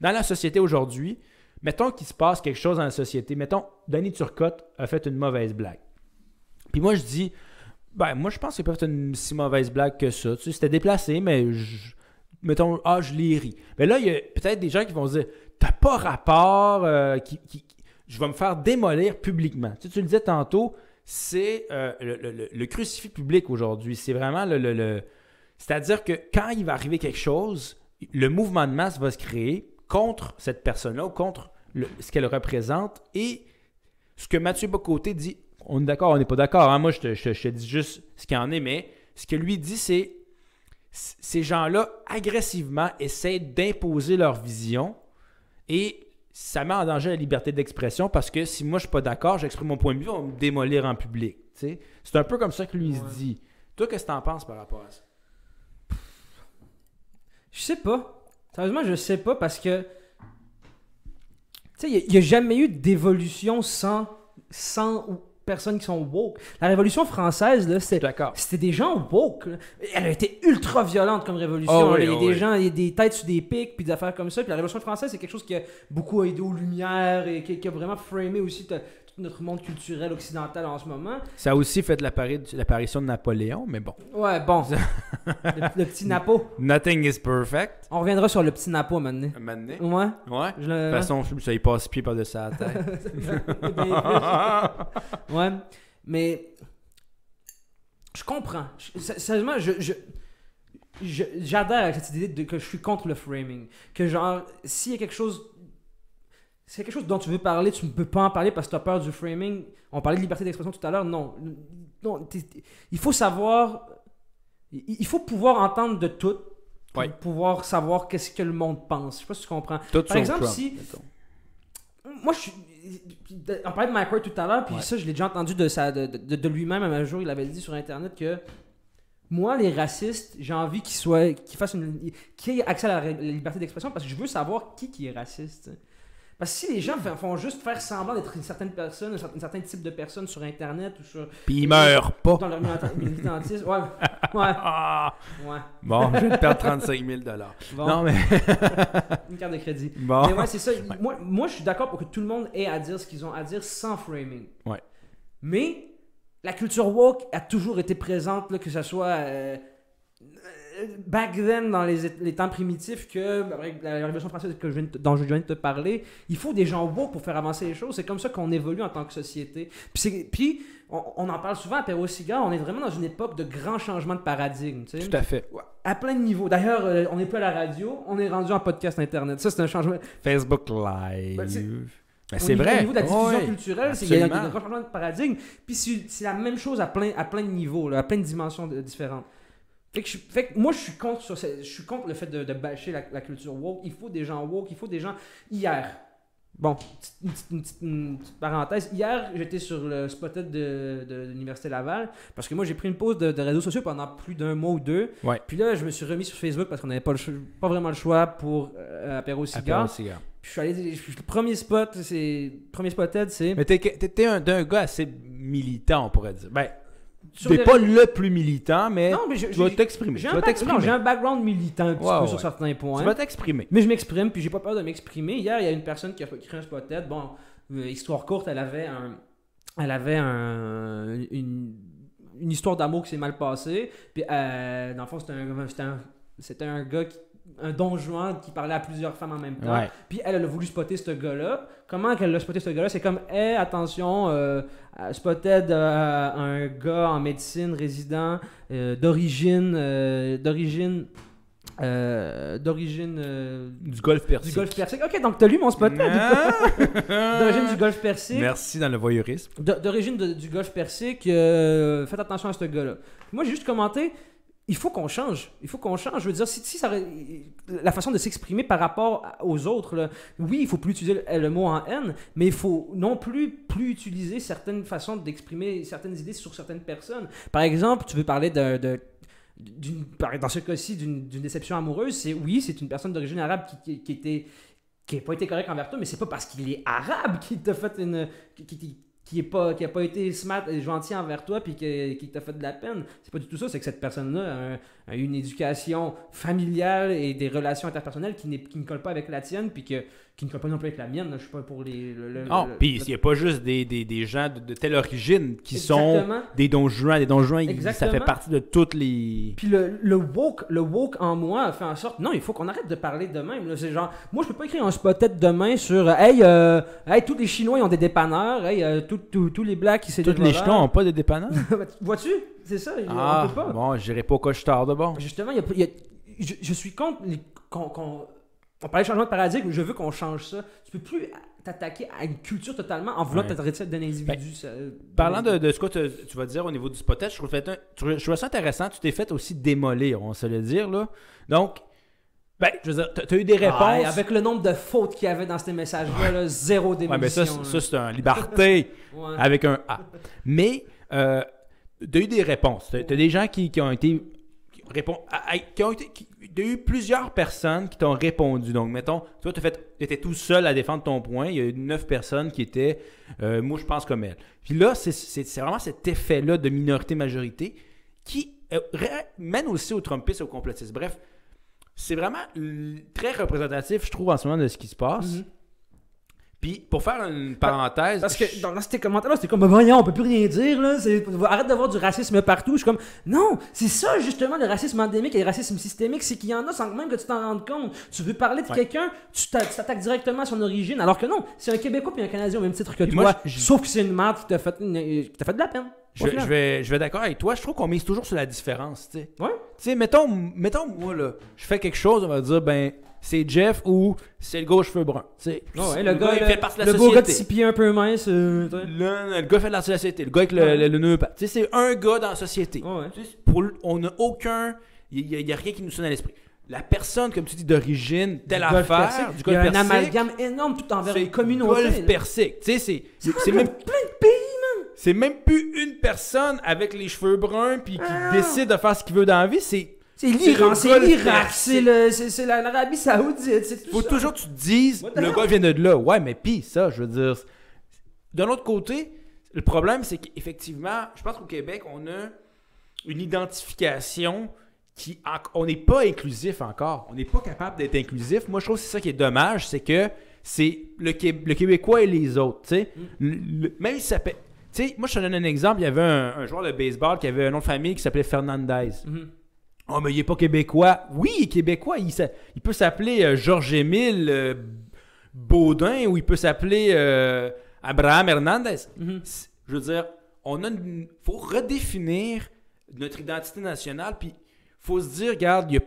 Dans la société aujourd'hui, mettons qu'il se passe quelque chose dans la société. Mettons, Danny Turcotte a fait une mauvaise blague. Puis moi, je dis, ben, moi, je pense qu'il peut faire une si mauvaise blague que ça. Tu sais, c'était déplacé, mais mettons, ah, je l'ai ri. Mais là, il y a peut-être des gens qui vont se dire, t'as pas rapport, euh, qui, je vais me faire démolir publiquement. Tu, sais, tu le disais tantôt, c'est euh, le, le- le- crucifix public aujourd'hui. C'est vraiment le- le- C'est-à-dire que quand il va arriver quelque chose, le mouvement de masse va se créer contre cette personne-là ou contre le- ce qu'elle représente. Et ce que Mathieu Bocoté dit, on est d'accord, on n'est pas d'accord. hein? Moi, je te, je te- je te dis juste ce qu'il en est, mais ce que lui dit, c'est ces gens-là agressivement essaient d'imposer leur vision et ça met en danger la liberté d'expression parce que si moi je suis pas d'accord, j'exprime mon point de vue, on va me démolir en public. C'est un peu comme ça que lui Ouais. se dit. Toi, qu'est-ce que tu en penses par rapport à ça? Je sais pas. Sérieusement, je sais pas parce que. Tu sais, il n'y a, jamais eu d'évolution sans, sans personnes qui sont woke. La Révolution française, là, c'était. des gens woke. là. Elle a été ultra violente comme révolution. Ah oui, il y a ah des oui. gens, il y a des têtes sur des pics, puis des affaires comme ça. Puis la Révolution française, c'est quelque chose qui a beaucoup aidé aux Lumières et qui, qui a vraiment framé aussi tout notre monde culturel occidental en ce moment. Ça a aussi fait l'appari- l'apparition de Napoléon, mais bon. Ouais, bon. le, le petit Napo. Nothing is perfect. On reviendra sur le petit Napo maintenant. Donné. Ouais. Ouais. Je le- De toute façon, ça y passe pied par-dessus la tête. ouais, mais je comprends. Je- Sérieusement, je, je- je- j'adhère à cette idée de, que je suis contre le framing. Que genre, s'il y a quelque chose. A quelque chose dont tu veux parler, tu ne peux pas en parler parce que tu as peur du framing. On parlait de liberté d'expression tout à l'heure. Non. non il faut savoir. Il faut pouvoir entendre de tout pour Ouais. pouvoir savoir qu'est-ce que le monde pense. Je sais pas si tu comprends. Tout Par exemple, Trump, si- mettons. Moi, je suis. On parlait de Mike Ward tout à l'heure, puis Ouais. ça, je l'ai déjà entendu de, sa, de, de, de lui-même un jour. Il avait dit sur Internet que moi, les racistes, j'ai envie qu'ils soient, qu'ils fassent une, qu'ils aient accès à la, la liberté d'expression parce que je veux savoir qui qui est raciste. Parce que si les gens font- juste faire semblant d'être une certaine personne, un certain, un certain type de personne sur Internet ou sur, Puis il meurt pas. dans leur milita- militantisme, ouais, ouais, Ah! ouais. Bon, je vais te perdre 35 000 Bon, Non, mais. une carte de crédit. Bon. Mais ouais, c'est ça. Moi, moi, je suis d'accord pour que tout le monde ait à dire ce qu'ils ont à dire sans framing. Ouais. Mais la culture woke a toujours été présente, là, que ce soit euh, back then, dans les, les temps primitifs, que avec la Révolution française que je viens de- dont je viens de te parler, il faut des gens woke pour faire avancer les choses. C'est comme ça qu'on évolue en tant que société. Puis, on, on en parle souvent à Perro Cigare, on est vraiment dans une époque de grands changements de paradigme. tu sais. Tout à fait. À plein de niveaux. D'ailleurs, euh, on n'est plus à la radio, on est rendu en podcast internet. Ça, c'est un changement. Facebook Live. Ben, c'est- Ben, c'est vrai. Au niveau de la diffusion Ouais. culturelle, c'est- il y a un grand changement de paradigme. Puis c'est c'est la même chose à plein, à plein de niveaux, là, à plein de dimensions de- différentes. Fait que, je, fait que moi, je suis contre, sur ce- je suis contre le fait de, de bâcher la, la culture woke. Il faut des gens woke, il faut des gens. Hier, bon, petite- une petite, une petite- une petite parenthèse. Hier, j'étais sur le spotted de, de l'Université Laval parce que moi, j'ai pris une pause de, réseaux sociaux pendant plus d'un mois ou deux. Ouais. Puis là, je me suis remis sur Facebook parce qu'on n'avait pas, le cho- pas vraiment le choix pour euh, apéro Apéro cigare. cigare. Puis je suis allé, je- le premier spot, c'est premier spotted, c'est Mais t'es, t'es- t'es un, t'es un gars assez militant, on pourrait dire. Ben, t'es les pas le plus militant, mais Non, mais je- tu vas t'exprimer. j'ai Tu un, background militant un petit peu ouais. sur certains points. Tu vas t'exprimer. Mais je m'exprime, puis j'ai pas peur de m'exprimer. Hier, il y a une personne qui a créé un spotted. Bon, euh, histoire courte, elle avait un, elle avait un, une, une histoire d'amour qui s'est mal passée. Puis, euh, dans le fond, c'était un, c'était un, c'était un gars qui un don Juan qui parlait à plusieurs femmes en même temps. Ouais. Puis elle, elle a voulu spotter ce gars-là. Comment qu'elle l'a spoté ce gars-là? C'est comme, hé, attention, euh, euh, spotted euh, un gars en médecine résident euh, d'origine, euh, d'origine, euh, d'origine euh, Du golf persique. du Golfe Persique. Ok, donc t'as lu mon spotted D'origine du Golfe Persique. Merci dans le voyeurisme. D'origine du Golfe Persique, euh, faites attention à ce gars-là. Moi, j'ai juste commenté, il faut qu'on change. Il faut qu'on change. Je veux dire, si, si la façon de s'exprimer par rapport aux autres, oui, il faut plus utiliser le, mot en haine, mais il faut non plus plus utiliser certaines façons d'exprimer certaines idées sur certaines personnes. Par exemple, tu veux parler de... de- dans ce cas-ci, d'une déception amoureuse, c'est oui, c'est une personne d'origine arabe qui, qui, qui était qui n'a pas été correct envers toi, mais c'est pas parce qu'il est arabe qu'il t'a fait une. qui, qui, est pas qui a pas été smart et gentil envers toi puis qui, t'a fait de la peine. C'est pas du tout ça c'est que cette personne là a, une éducation familiale et des relations interpersonnelles qui, qui ne collent pas avec la tienne puis que qui ne colle pas non plus avec la mienne. là. Je suis pas pour les. le- le- Non, le- puis il n'y a pas juste des, des, des gens de, de telle origine qui sont des Don Juan. Des Don Juan, il- ça fait partie de toutes les. Puis le, le woke, le woke en moi fait en sorte, non, il faut qu'on arrête de parler de même. C'est genre, moi je peux pas écrire un spot-tête demain sur, euh, hey, euh, hey, tous les Chinois ils ont des dépanneurs, hey, euh, tous- tous- tous les blacks des Toutes les. Chinois n'ont pas de dépanneurs? Vois-tu? C'est ça, ah, on peut pas. bon, j'irai pas au coche-tard de bord. Justement, il y a- y a- je, je suis contre les- on parlait de changement de paradigme, je veux qu'on change ça. Tu peux plus t'attaquer à une culture totalement en voulant Ouais. t'adresser d'un individu. ça- Parlant de, de ce que tu, tu vas dire au niveau du spotage, je trouve, fait un- je trouve ça intéressant. Tu t'es fait aussi démolir, on se le dire. là. Donc, ben, je veux dire, tu as eu des réponses. Ah, et avec le nombre de fautes qu'il y avait dans ces messages-là, là, zéro Ouais, démolition. mais ça, c'est un liberté Ouais. avec un A. Mais, euh, tu as eu des réponses. Tu as, des gens qui, qui ont été. Qui, ont été. qui- t'as eu plusieurs personnes qui t'ont répondu. Donc, mettons, toi, tu étais tout seul à défendre ton point. Il y a eu neuf personnes qui étaient. euh, moi, je pense comme elle. Puis là, c'est- vraiment cet effet-là de minorité-majorité qui euh, mène aussi au Trumpisme et au complotisme. Bref, c'est vraiment très représentatif, je trouve, en ce moment de ce qui se passe. Mhm. Puis, pour faire une parenthèse. Parce que dans, ces commentaires-là, c'était comme, ben voyons, on peut plus rien dire, là. Arrête d'avoir du racisme partout. Je suis comme, non, c'est ça justement le racisme endémique et le racisme systémique, c'est qu'il y en a sans même que tu t'en rendes compte. Tu veux parler de Ouais. quelqu'un, tu t'a- tu t'attaques directement à son origine, alors que non, c'est un Québécois puis un Canadien au même titre que toi. moi, Sauf que c'est une merde qui t'a fait, une- t'a fait de la peine. Je, vais, je vais d'accord avec toi. Je trouve qu'on mise toujours sur la différence. Tu sais, Ouais. Tu sais, mettons, mettons, moi, là, je fais quelque chose, on va dire, ben, c'est Jeff ou c'est le gars aux cheveux bruns. Ouais, le, gars, il le, fait partie de la le beau gars de société. 6 pieds un peu mince. euh. Le, le gars fait de la société. Le gars avec le, Ouais. le, le nœud. Tu sais, c'est un gars dans la société. Ouais. Pour, on n'a aucun. Il n'y a, rien qui nous sonne à l'esprit. La personne, comme tu dis, d'origine, telle Du golfe affaire, persique. du Il y a un persique, amalgame énorme tout envers c'est une communauté. golfe persique. Tu sais, c'est- même plein de pays, man. C'est même plus une personne avec les cheveux bruns puis qui Ah. décide de faire ce qu'il veut dans la vie. C'est C'est l'Iran, c'est l'Irak, c'est l'Arabie Saoudite, c'est tout faut ça. toujours que tu te dises What le gars vient de là. Ouais, mais pis ça, je veux dire. D'un autre côté, le problème c'est qu'effectivement, je pense qu'au Québec, on a une identification qui on n'est pas inclusif encore. On n'est pas capable d'être inclusif. Moi, je trouve que c'est ça qui est dommage, c'est que c'est le, Qué- le Québécois et les autres. tu sais. Mm. Même si ça. Tu sais, moi, je te donne un exemple. Il y avait un, un joueur de baseball qui avait un nom de famille qui s'appelait Fernandez. Mhm. Oh, mais il est pas québécois. Oui, il est québécois. Il, peut s'appeler euh, Georges-Émile euh, Baudin ou il peut s'appeler euh, Abraham Hernandez. Mhm. Je veux dire, on a une... faut redéfinir notre identité nationale, puis faut se dire, regarde, il a-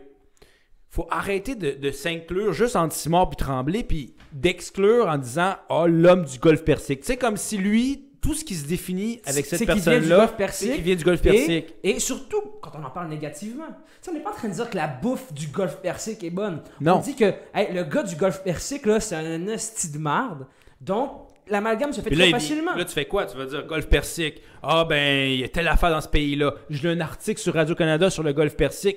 faut arrêter de, de s'inclure juste en Timor puis Tremblay, puis d'exclure en disant, oh, l'homme du Golfe Persique. Tu sais, comme si lui, tout ce qui se définit avec C'est cette personne-là, c'est qu'il vient du Golfe Et, Persique. et surtout, quand on en parle négativement, tu sais, on n'est pas en train de dire que la bouffe du golfe persique est bonne. Non. On dit que hey, le gars du golfe persique, là, c'est un esti de marde. Donc, l'amalgame se fait Puis très là, il- facilement. là, tu fais quoi? Tu vas dire Golfe Persique. Ah, ben, il y a telle affaire dans ce pays-là. J'ai lu un article sur Radio-Canada sur le Golfe Persique.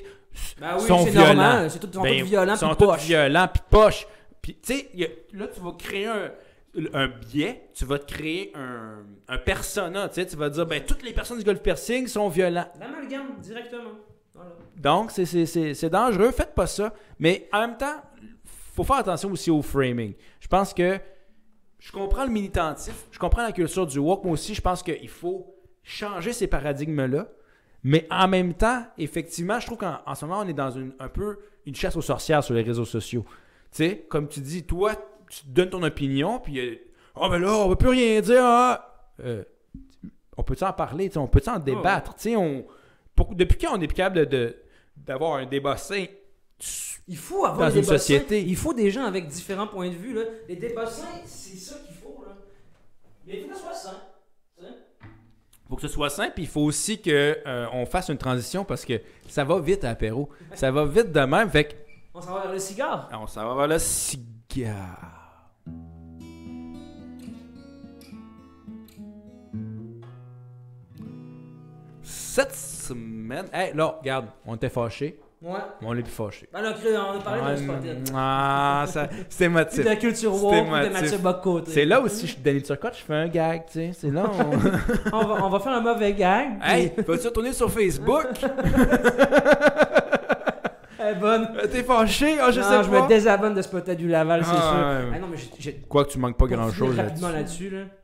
Ben oui, sont c'est violents. normal. C'est tout, ils sont Ben, tous violents Ils sont puis tous violents, puis poches. Puis, tu sais, là, tu vas créer un, un biais. Tu vas te créer un, un persona. Tu sais, tu vas dire, ben, toutes les personnes du Golfe Persique sont violents. L'amalgame, directement. Voilà. Donc, c'est- dangereux. Faites pas ça. Mais en même temps, faut faire attention aussi au framing. Je pense que je comprends le militantisme, je comprends la culture du woke. Moi aussi, je pense qu'il faut changer ces paradigmes-là. Mais en même temps, effectivement, je trouve qu'en en ce moment, on est dans une, un peu une chasse aux sorcières sur les réseaux sociaux. Tu sais, comme tu dis, toi, tu donnes ton opinion, puis euh, oh ben là, on va plus rien dire. ah! Euh, on peut-tu en parler, on peut-tu en débattre, on pour- depuis quand on est capable de- d'avoir un débat sain? Il faut avoir Dans des une société. sains. Il faut des gens avec différents points de vue. Là. Les débats sains, c'est ça qu'il faut. Là. Mais il faut que ce soit sain. sais. faut que ce soit simple, puis il faut aussi que euh, fasse une transition parce que ça va vite à l'apéro. Ça va vite de même, fait que On s'en va vers le cigare. on s'en va vers le cigare. Cette semaine, hey, là, regarde, on était fâchés, Ouais. mais on est plus fâchés. Ben là, on a parlé de Ah, spotted. Ah, ça, c'est émotif. De la culture C'était woke, de. Mathieu Bocoté. C'est là aussi, je suis Danny Turcotte, je fais un gag, tu sais. C'est là, on... on, va, on va faire un mauvais gag. puis- hey, peux-tu retourner sur Facebook? Elle est bonne. Euh, T'es fâché? Ah, je Non, sais je me désabonne de Spotted du Laval, c'est Ah, sûr. ouais. Ah non, mais Quoi que tu manques pas pour grand chose finir rapidement là-dessus. là-dessus, là,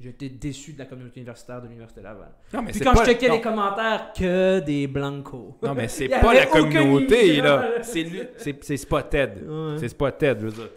j'étais déçu de la communauté universitaire de l'Université Laval. Non, mais Puis quand pas- je checkais non. les commentaires, que des blancos. Non, mais c'est pas la communauté, là. C'est Spotted. Ouais. C'est Spotted, je veux dire.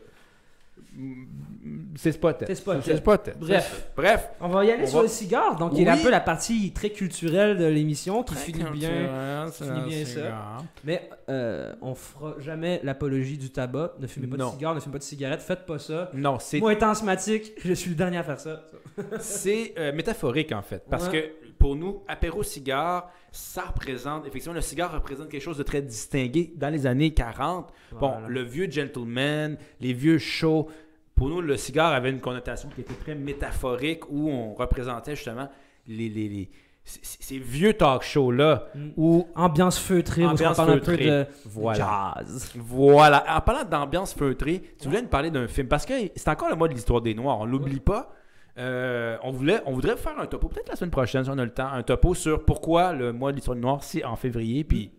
C'est Spotted. C'est Spotted. C'est Spotted. Bref. Bref. On va y aller On sur va- le cigare, donc il y a un peu la partie très culturelle de l'émission qui finit bien. Finit bien ça. Mais euh, on fera jamais l'apologie du tabac. Ne fumez pas Non. de cigare, ne fumez pas de cigarette, faites pas ça. Non, c'est Moi, étant asthmatique, je suis le dernier à faire ça. C'est euh, métaphorique en fait, parce Ouais. que pour nous, apéro cigare, ça représente, effectivement, le cigare représente quelque chose de très distingué dans les années 40. Bon, le vieux gentleman, les vieux shows, pour nous, le cigare avait une connotation qui était très métaphorique où on représentait justement les, les, les- ces, vieux talk shows-là Mm. où Ambiance feutrée, Ambiance on parle un peu feutrée. de Voilà. jazz. Voilà. En parlant d'ambiance feutrée, tu voulais nous parler d'un film parce que c'est encore le mois de l'histoire des Noirs. On l'oublie pas. Euh, on, voulait, on voudrait faire un topo, peut-être la semaine prochaine si on a le temps, un topo sur pourquoi le mois de l'histoire des Noirs c'est en février, puis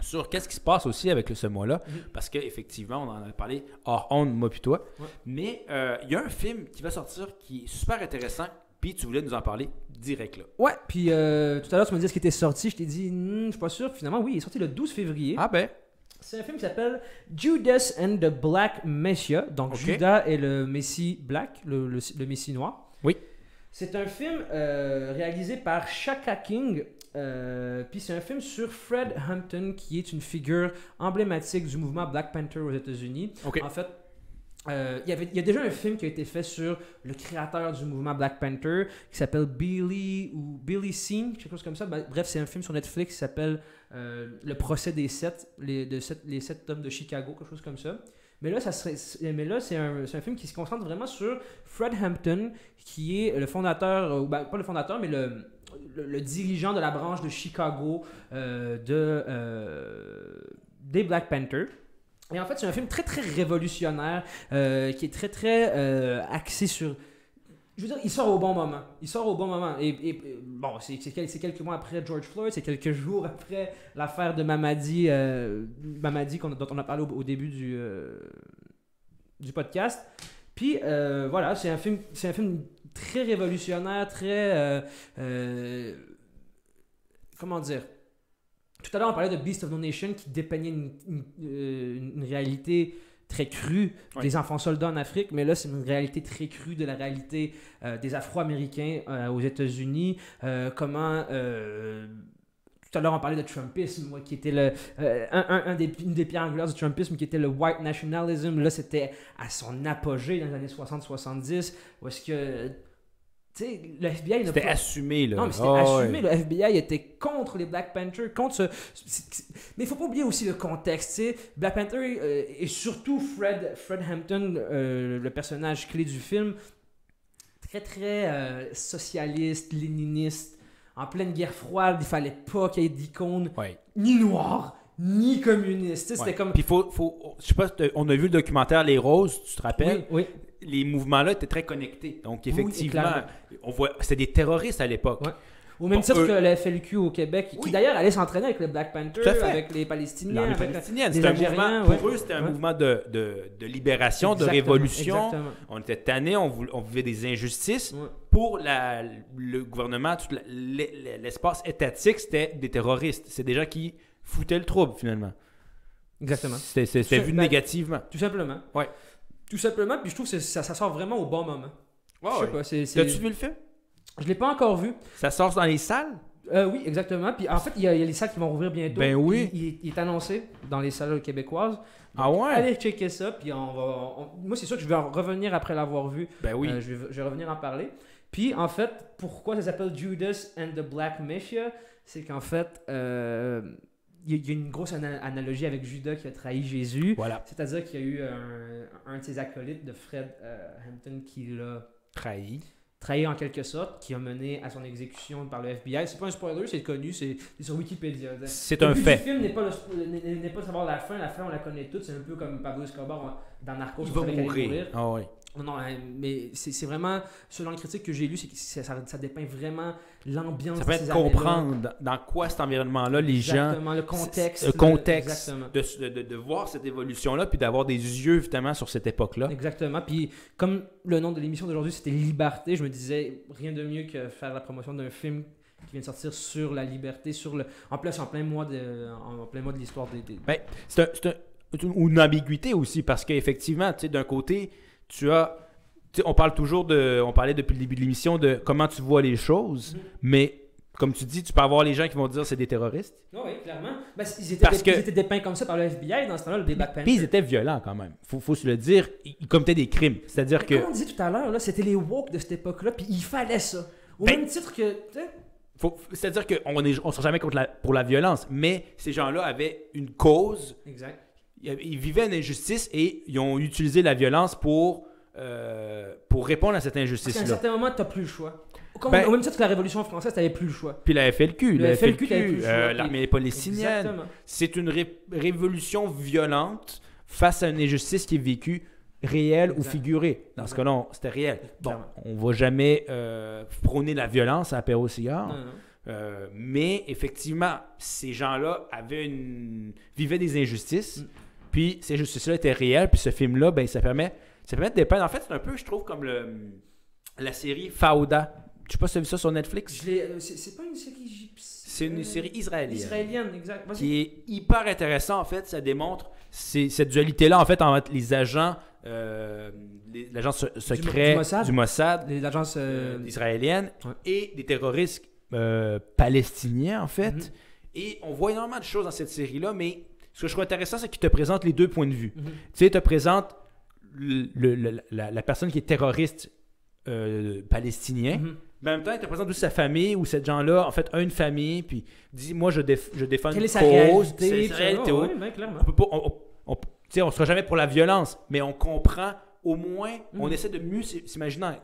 sur qu'est-ce qui se passe aussi avec ce mois-là, Mhm. parce qu'effectivement, on en a parlé hors honte, moi puis toi. Ouais. Mais euh, il y a un film qui va sortir qui est super intéressant, puis tu voulais nous en parler direct là. Ouais, puis euh, tout à l'heure, tu me disais ce qui était sorti. Je t'ai dit, Hmm, je suis pas sûr. Finalement, oui, il est sorti le 12 février. Ah ben, C'est un film qui s'appelle Judas and the Black Messiah. Donc. Judas est le Messie black, le, le, le Messie noir. Oui. C'est un film euh, réalisé par Shaka King. euh, Puis c'est un film sur Fred Hampton, qui est une figure emblématique du mouvement Black Panther aux États-Unis. ok. En fait, euh, il y avait- il y a déjà un film qui a été fait sur le créateur du mouvement Black Panther qui s'appelle Billy ou Billy Scene, quelque chose comme ça. Ben, Bref, c'est un film sur Netflix qui s'appelle euh, Le procès des sept, les, de sept, les sept hommes de Chicago, quelque chose comme ça. Mais là, là c'est un, un film qui se concentre vraiment sur Fred Hampton, qui est le fondateur, euh, ben, pas le fondateur, mais le, le, dirigeant de la branche de Chicago euh, de, euh, des Black Panthers. Et en fait, c'est un film très très révolutionnaire qui est très très axé sur. Je veux dire, il sort au bon moment. Il sort au bon moment. Et, bon, c'est c'est quel- c'est quelques mois après George Floyd, c'est quelques jours après l'affaire de Mamadi, euh, dont on a parlé au, début du, euh, du podcast. Puis euh, voilà, c'est un film, c'est un film très révolutionnaire, très euh, comment dire? Tout à l'heure, on parlait de Beast of No Nation qui dépeignait une réalité très crue Ouais. des enfants soldats en Afrique, mais là, c'est une réalité très crue de la réalité euh, des Afro-Américains euh, aux États-Unis. Euh, comment. tout à l'heure, on parlait de Trumpisme, moi, qui était le, euh, un des, une des pierres angulaires du Trumpisme, qui était le white nationalism. Là, c'était à son apogée dans les années 60-70, où est-ce que. Le FBI C'était pas- assumé là. non, mais c'était Ah, assumé. ouais. Le FBI était contre les Black Panthers, contre ce. Mais il faut pas oublier aussi le contexte. Black Panther euh, et surtout Fred, Fred Hampton, euh, le personnage clé du film, très très euh, socialiste, léniniste. En pleine guerre froide, il fallait pas qu'il y ait d'icône Ouais. ni noire ni communiste. C'était Ouais. comme. Puis faut, faut, je sais pas, on a vu le documentaire Les Roses, tu te rappelles? Oui, oui. Les mouvements-là étaient très connectés. Donc effectivement, on voit, c'était des terroristes à l'époque. Ouais. Au même Bon, titre eux- que le FLQ au Québec, qui Oui. d'ailleurs allait s'entraîner avec les Black fait. avec les Palestiniens, avec les c'était un mouvement, ouais. pour eux, c'était un Ouais. mouvement de, de, de libération, de révolution. exactement. On était tannés, on, voulait- on vivait des injustices. Ouais. Pour la, le gouvernement, tout la- l'e- l'espace étatique, c'était des terroristes. C'est des gens qui foutaient le trouble, finalement. Exactement. C'était vu ben, négativement. Tout simplement. Ouais. Tout simplement, puis je trouve que ça, ça sort vraiment au bon moment. je sais pas, c'est... c'est- T'as-tu vu le film? Je l'ai pas encore vu. Ça sort dans les salles? Euh, oui, exactement. Puis en fait, il y, a, il y a les salles qui vont rouvrir bientôt. Ben oui. Il, est annoncé dans les salles québécoises. Ah ouais? Allez checker ça, puis on va... on- moi, c'est sûr que je vais en revenir après l'avoir vu. Ben oui. Euh, je, vais, je vais revenir en parler. Puis, en fait, pourquoi ça s'appelle Judas and the Black Messiah C'est qu'en fait, euh, il y, a- une grosse ana- analogie avec Judas qui a trahi Jésus. voilà. C'est-à-dire qu'il y a eu un, un de ses acolytes de Fred euh, Hampton qui l'a Trahi. trahi en quelque sorte, qui a mené à son exécution par le FBI. C'est pas un spoiler, c'est connu, c'est sur Wikipédia. C'est Le un fait. du film n'est pas, le pas de savoir la fin. La fin, on la connaît toutes. C'est un peu comme Pablo Escobar dans Narcos. Il va mourir. Ah ouais. Non, mais c'est vraiment, selon les critiques que j'ai lues, c'est que ça, ça, dépeint vraiment l'ambiance Ça permet de comprendre dans, dans quoi cet environnement-là, les gens. Exactement, le contexte. Le contexte. Exactement. De, de, de voir cette évolution-là, puis d'avoir des yeux, évidemment, sur cette époque-là. Exactement. Puis, comme le nom de l'émission d'aujourd'hui, c'était Liberté, je me disais, rien de mieux que faire la promotion d'un film qui vient de sortir sur la liberté, sur le. En plus, en plein mois de, en plein mois de l'histoire des. des- Ben, c'est un- un- une ambiguïté aussi, parce qu'effectivement, tu sais, d'un côté, tu as. on parle toujours de. On parlait depuis le début de l'émission de comment tu vois les choses, Mhm. mais comme tu dis, tu peux avoir les gens qui vont dire c'est des terroristes. Ah oui, clairement. Ben, ils, étaient Parce que- ils étaient dépeints comme ça par le FBI dans ce temps-là, des Black Puis ils Panthers. étaient violents quand même. Faut, faut se le dire. Ils, commettaient des crimes. C'est-à-dire que. Comme on disait tout à l'heure, c'était les woke de cette époque-là, puis il fallait ça. Au Ben- même titre que. C'est-à-dire qu'on ne on sera jamais contre la, pour la violence, mais ces gens-là avaient une cause. Exact. Ils vivaient une injustice et ils ont utilisé la violence pour, euh, pour répondre à cette Parce qu'à un certain moment, t'as plus le choix. Comme, Ben- au même titre que la Révolution française, t'avais plus le choix. Puis la FLQ, la FLQ, FLQ, euh, l'armée palestinienne. C'est une ré- révolution violente face à une injustice qui est vécue réelle ou figurée. Dans ce cas-là, c'était réel. Bon, on va jamais euh, prôner la violence à apéro cigare. Non, non. Euh, mais effectivement, ces gens-là avaient une... vivaient des injustices. Mm. Puis ces injustices-là étaient réelles. Puis ce film-là, ben, ça permet, ça permet de dépeindre. En fait, c'est un peu, je trouve, comme le, la série Fauda. Je sais pas si tu as vu ça sur Netflix. Euh, C'est pas une série égyptienne. C'est une série israélienne. Israélienne, exact. Qui est hyper intéressant, en fait. Ça démontre cette dualité-là, en fait, entre les agents, euh, l'agence se- secret du Mossad? Les agences. euh, euh, israélienne ouais. et des terroristes euh, palestiniens, en fait. Mhm. Et on voit énormément de choses dans cette série-là, mais ce que je trouve intéressant, c'est qu'il te présente les deux points de vue. mhm. Tu sais, il te présente le- le- le- la, la personne qui est terroriste euh, palestinien, Mhm. mais en même temps, il te présente aussi sa famille, où ces gens-là, en fait, a une famille, puis dit Moi, je, déf- je défends Quelle une est cause. sa ça, réalité, ouais, clairement. On peut pas. On, on- tu sais, on sera jamais pour la violence, mais on comprend au moins, on Mhm. essaie de mieux s'imaginer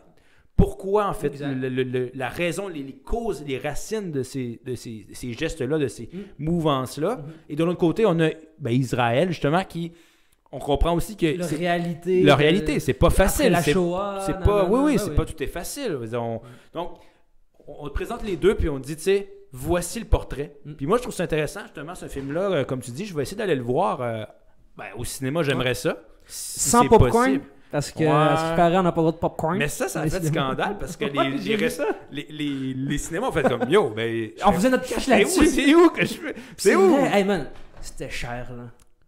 pourquoi, en fait, Exact. le- le- le- la raison, les, les causes, les racines de ces, de ces, ces gestes-là, de ces Mhm. mouvances-là. Mhm. Et de l'autre côté, on a ben, Israël, justement, qui. On comprend aussi que. Leur réalité. leur euh, réalité, c'est pas facile. la Shoah. c'est pas, nan, oui, nan, oui, c'est pas tout fait facile. On- donc, on, te présente les deux, puis on te dit, tu sais, voici le portrait. Mm. Puis moi, je trouve ça intéressant, justement, ce film-là. euh, comme tu dis, je vais essayer d'aller le voir. euh, ben, au cinéma, j'aimerais ça. si Sans popcorn? possible. Parce que, Ouais. ce qui paraît, on n'a pas le droit de popcorn. Mais ça, ça a fait c'est- scandale parce que Ouais, les, les, les, les- les cinémas ont fait comme yo, ben. On faisait notre cash où, là-dessus. c'est où que je fais? C'est où? Hey man, c'était cher là.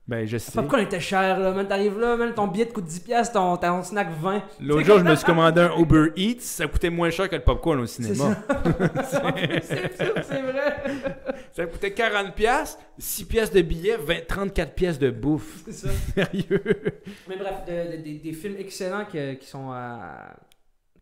Ben, je sais. Était cher là. Man, t'arrives là, man, ton billet te coûte 10$, piastres, ton, ton snack 20$. L'autre jour, je me suis commandé un Uber Eats, ça coûtait moins cher que le popcorn au cinéma. c'est sûr, c'est vrai. Ça coûtait 40 pièces, 6 pièces de billets, 20, 34 pièces de bouffe. C'est ça. Sérieux? Mais bref, de- de- des- des films excellents que- qui sont à-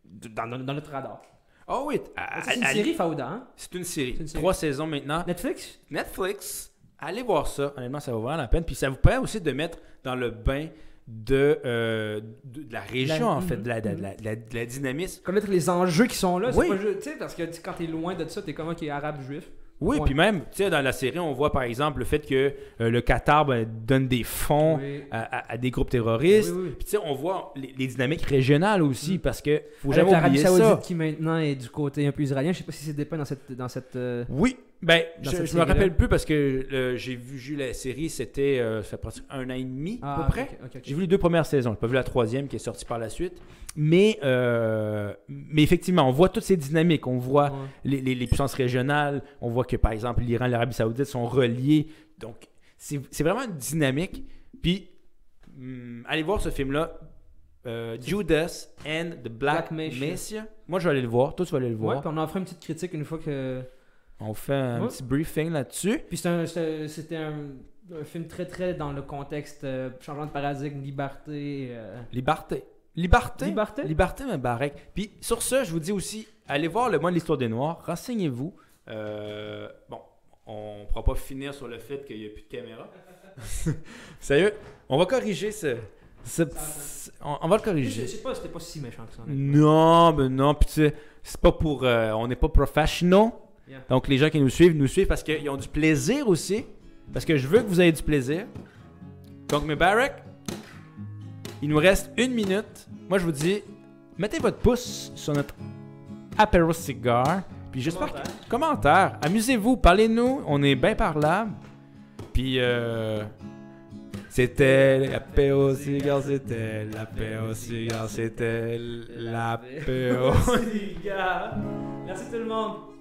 dans, dans- notre radar. Oh oui, à- C'est une série Fauda, hein? C'est une série. Trois saisons maintenant. Netflix? Netflix, allez voir ça. Honnêtement, ça vaut vraiment la peine. Puis ça vous permet aussi de mettre dans le bain de, euh, de, de la région, La- en fait, Mhm. de la, de la- de la- de la dynamisme. Connaître les enjeux qui sont là. Oui. pas Tu parce que tu quand t'es loin de ça, t'es comme qui est arabe juif. Oui, puis même, tu sais, dans la série, on voit par exemple le fait que euh, le Qatar ben, donne des fonds Oui. à, à- à des groupes terroristes. Oui, oui. Puis tu sais, on voit les, les dynamiques régionales aussi, Mm. parce que faut Avec jamais l'Arabie oublier Saoudite qui maintenant est du côté un peu israélien. Je sais pas si c'est dépeint dans cette. Dans cette euh, Oui, ben, je, je me rappelle plus parce que euh, j'ai vu, j'ai vu la série, c'était euh, ça fait presque un an et demi à peu près. Ah, ok. J'ai vu les deux premières saisons, j'ai pas vu la troisième qui est sortie par la suite. Mais, euh, mais effectivement, on voit toutes ces dynamiques. On voit Ouais. les, les- les puissances régionales. On voit que, par exemple, l'Iran et l'Arabie Saoudite sont reliés. Donc, c'est c'est vraiment une dynamique. Puis, hum, allez voir ce film-là. euh, Judas and the Black, Black Messiah. Moi, je vais aller le voir. Toi, tu vas aller le Ouais, voir. puis on en fera une petite critique une fois que. On fait un Ouais. petit briefing là-dessus. Puis un- c'était un, un film très très dans le contexte euh, changement de paradigme, liberté. euh, Liberté. Liberté? Liberté? Liberté, mais barrec. Puis sur ce, je vous dis aussi, allez voir le mois de l'histoire des Noirs, renseignez-vous. Euh, bon, on ne pourra pas finir sur le fait qu'il n'y a plus de caméra. Sérieux, on va corriger ce. on, on va le Je corriger. sais pas, c'était pas si méchant que ça. Non, mais non, puis tu sais, c'est pas pour. euh, on n'est pas professionnels. Yeah. Donc les gens qui nous suivent, nous suivent parce qu'ils ont du plaisir aussi. Parce que je veux que vous ayez du plaisir. Donc, mes barracks, Il nous reste une minute. Moi, je vous dis, mettez votre pouce sur notre apéro cigar. Puis j'espère que... Commentaire. Amusez-vous, parlez-nous. On est bien parlable. Puis euh, c'était l'apéro cigar, c'était l'apéro cigar, c'était l'apéro. Merci tout le monde.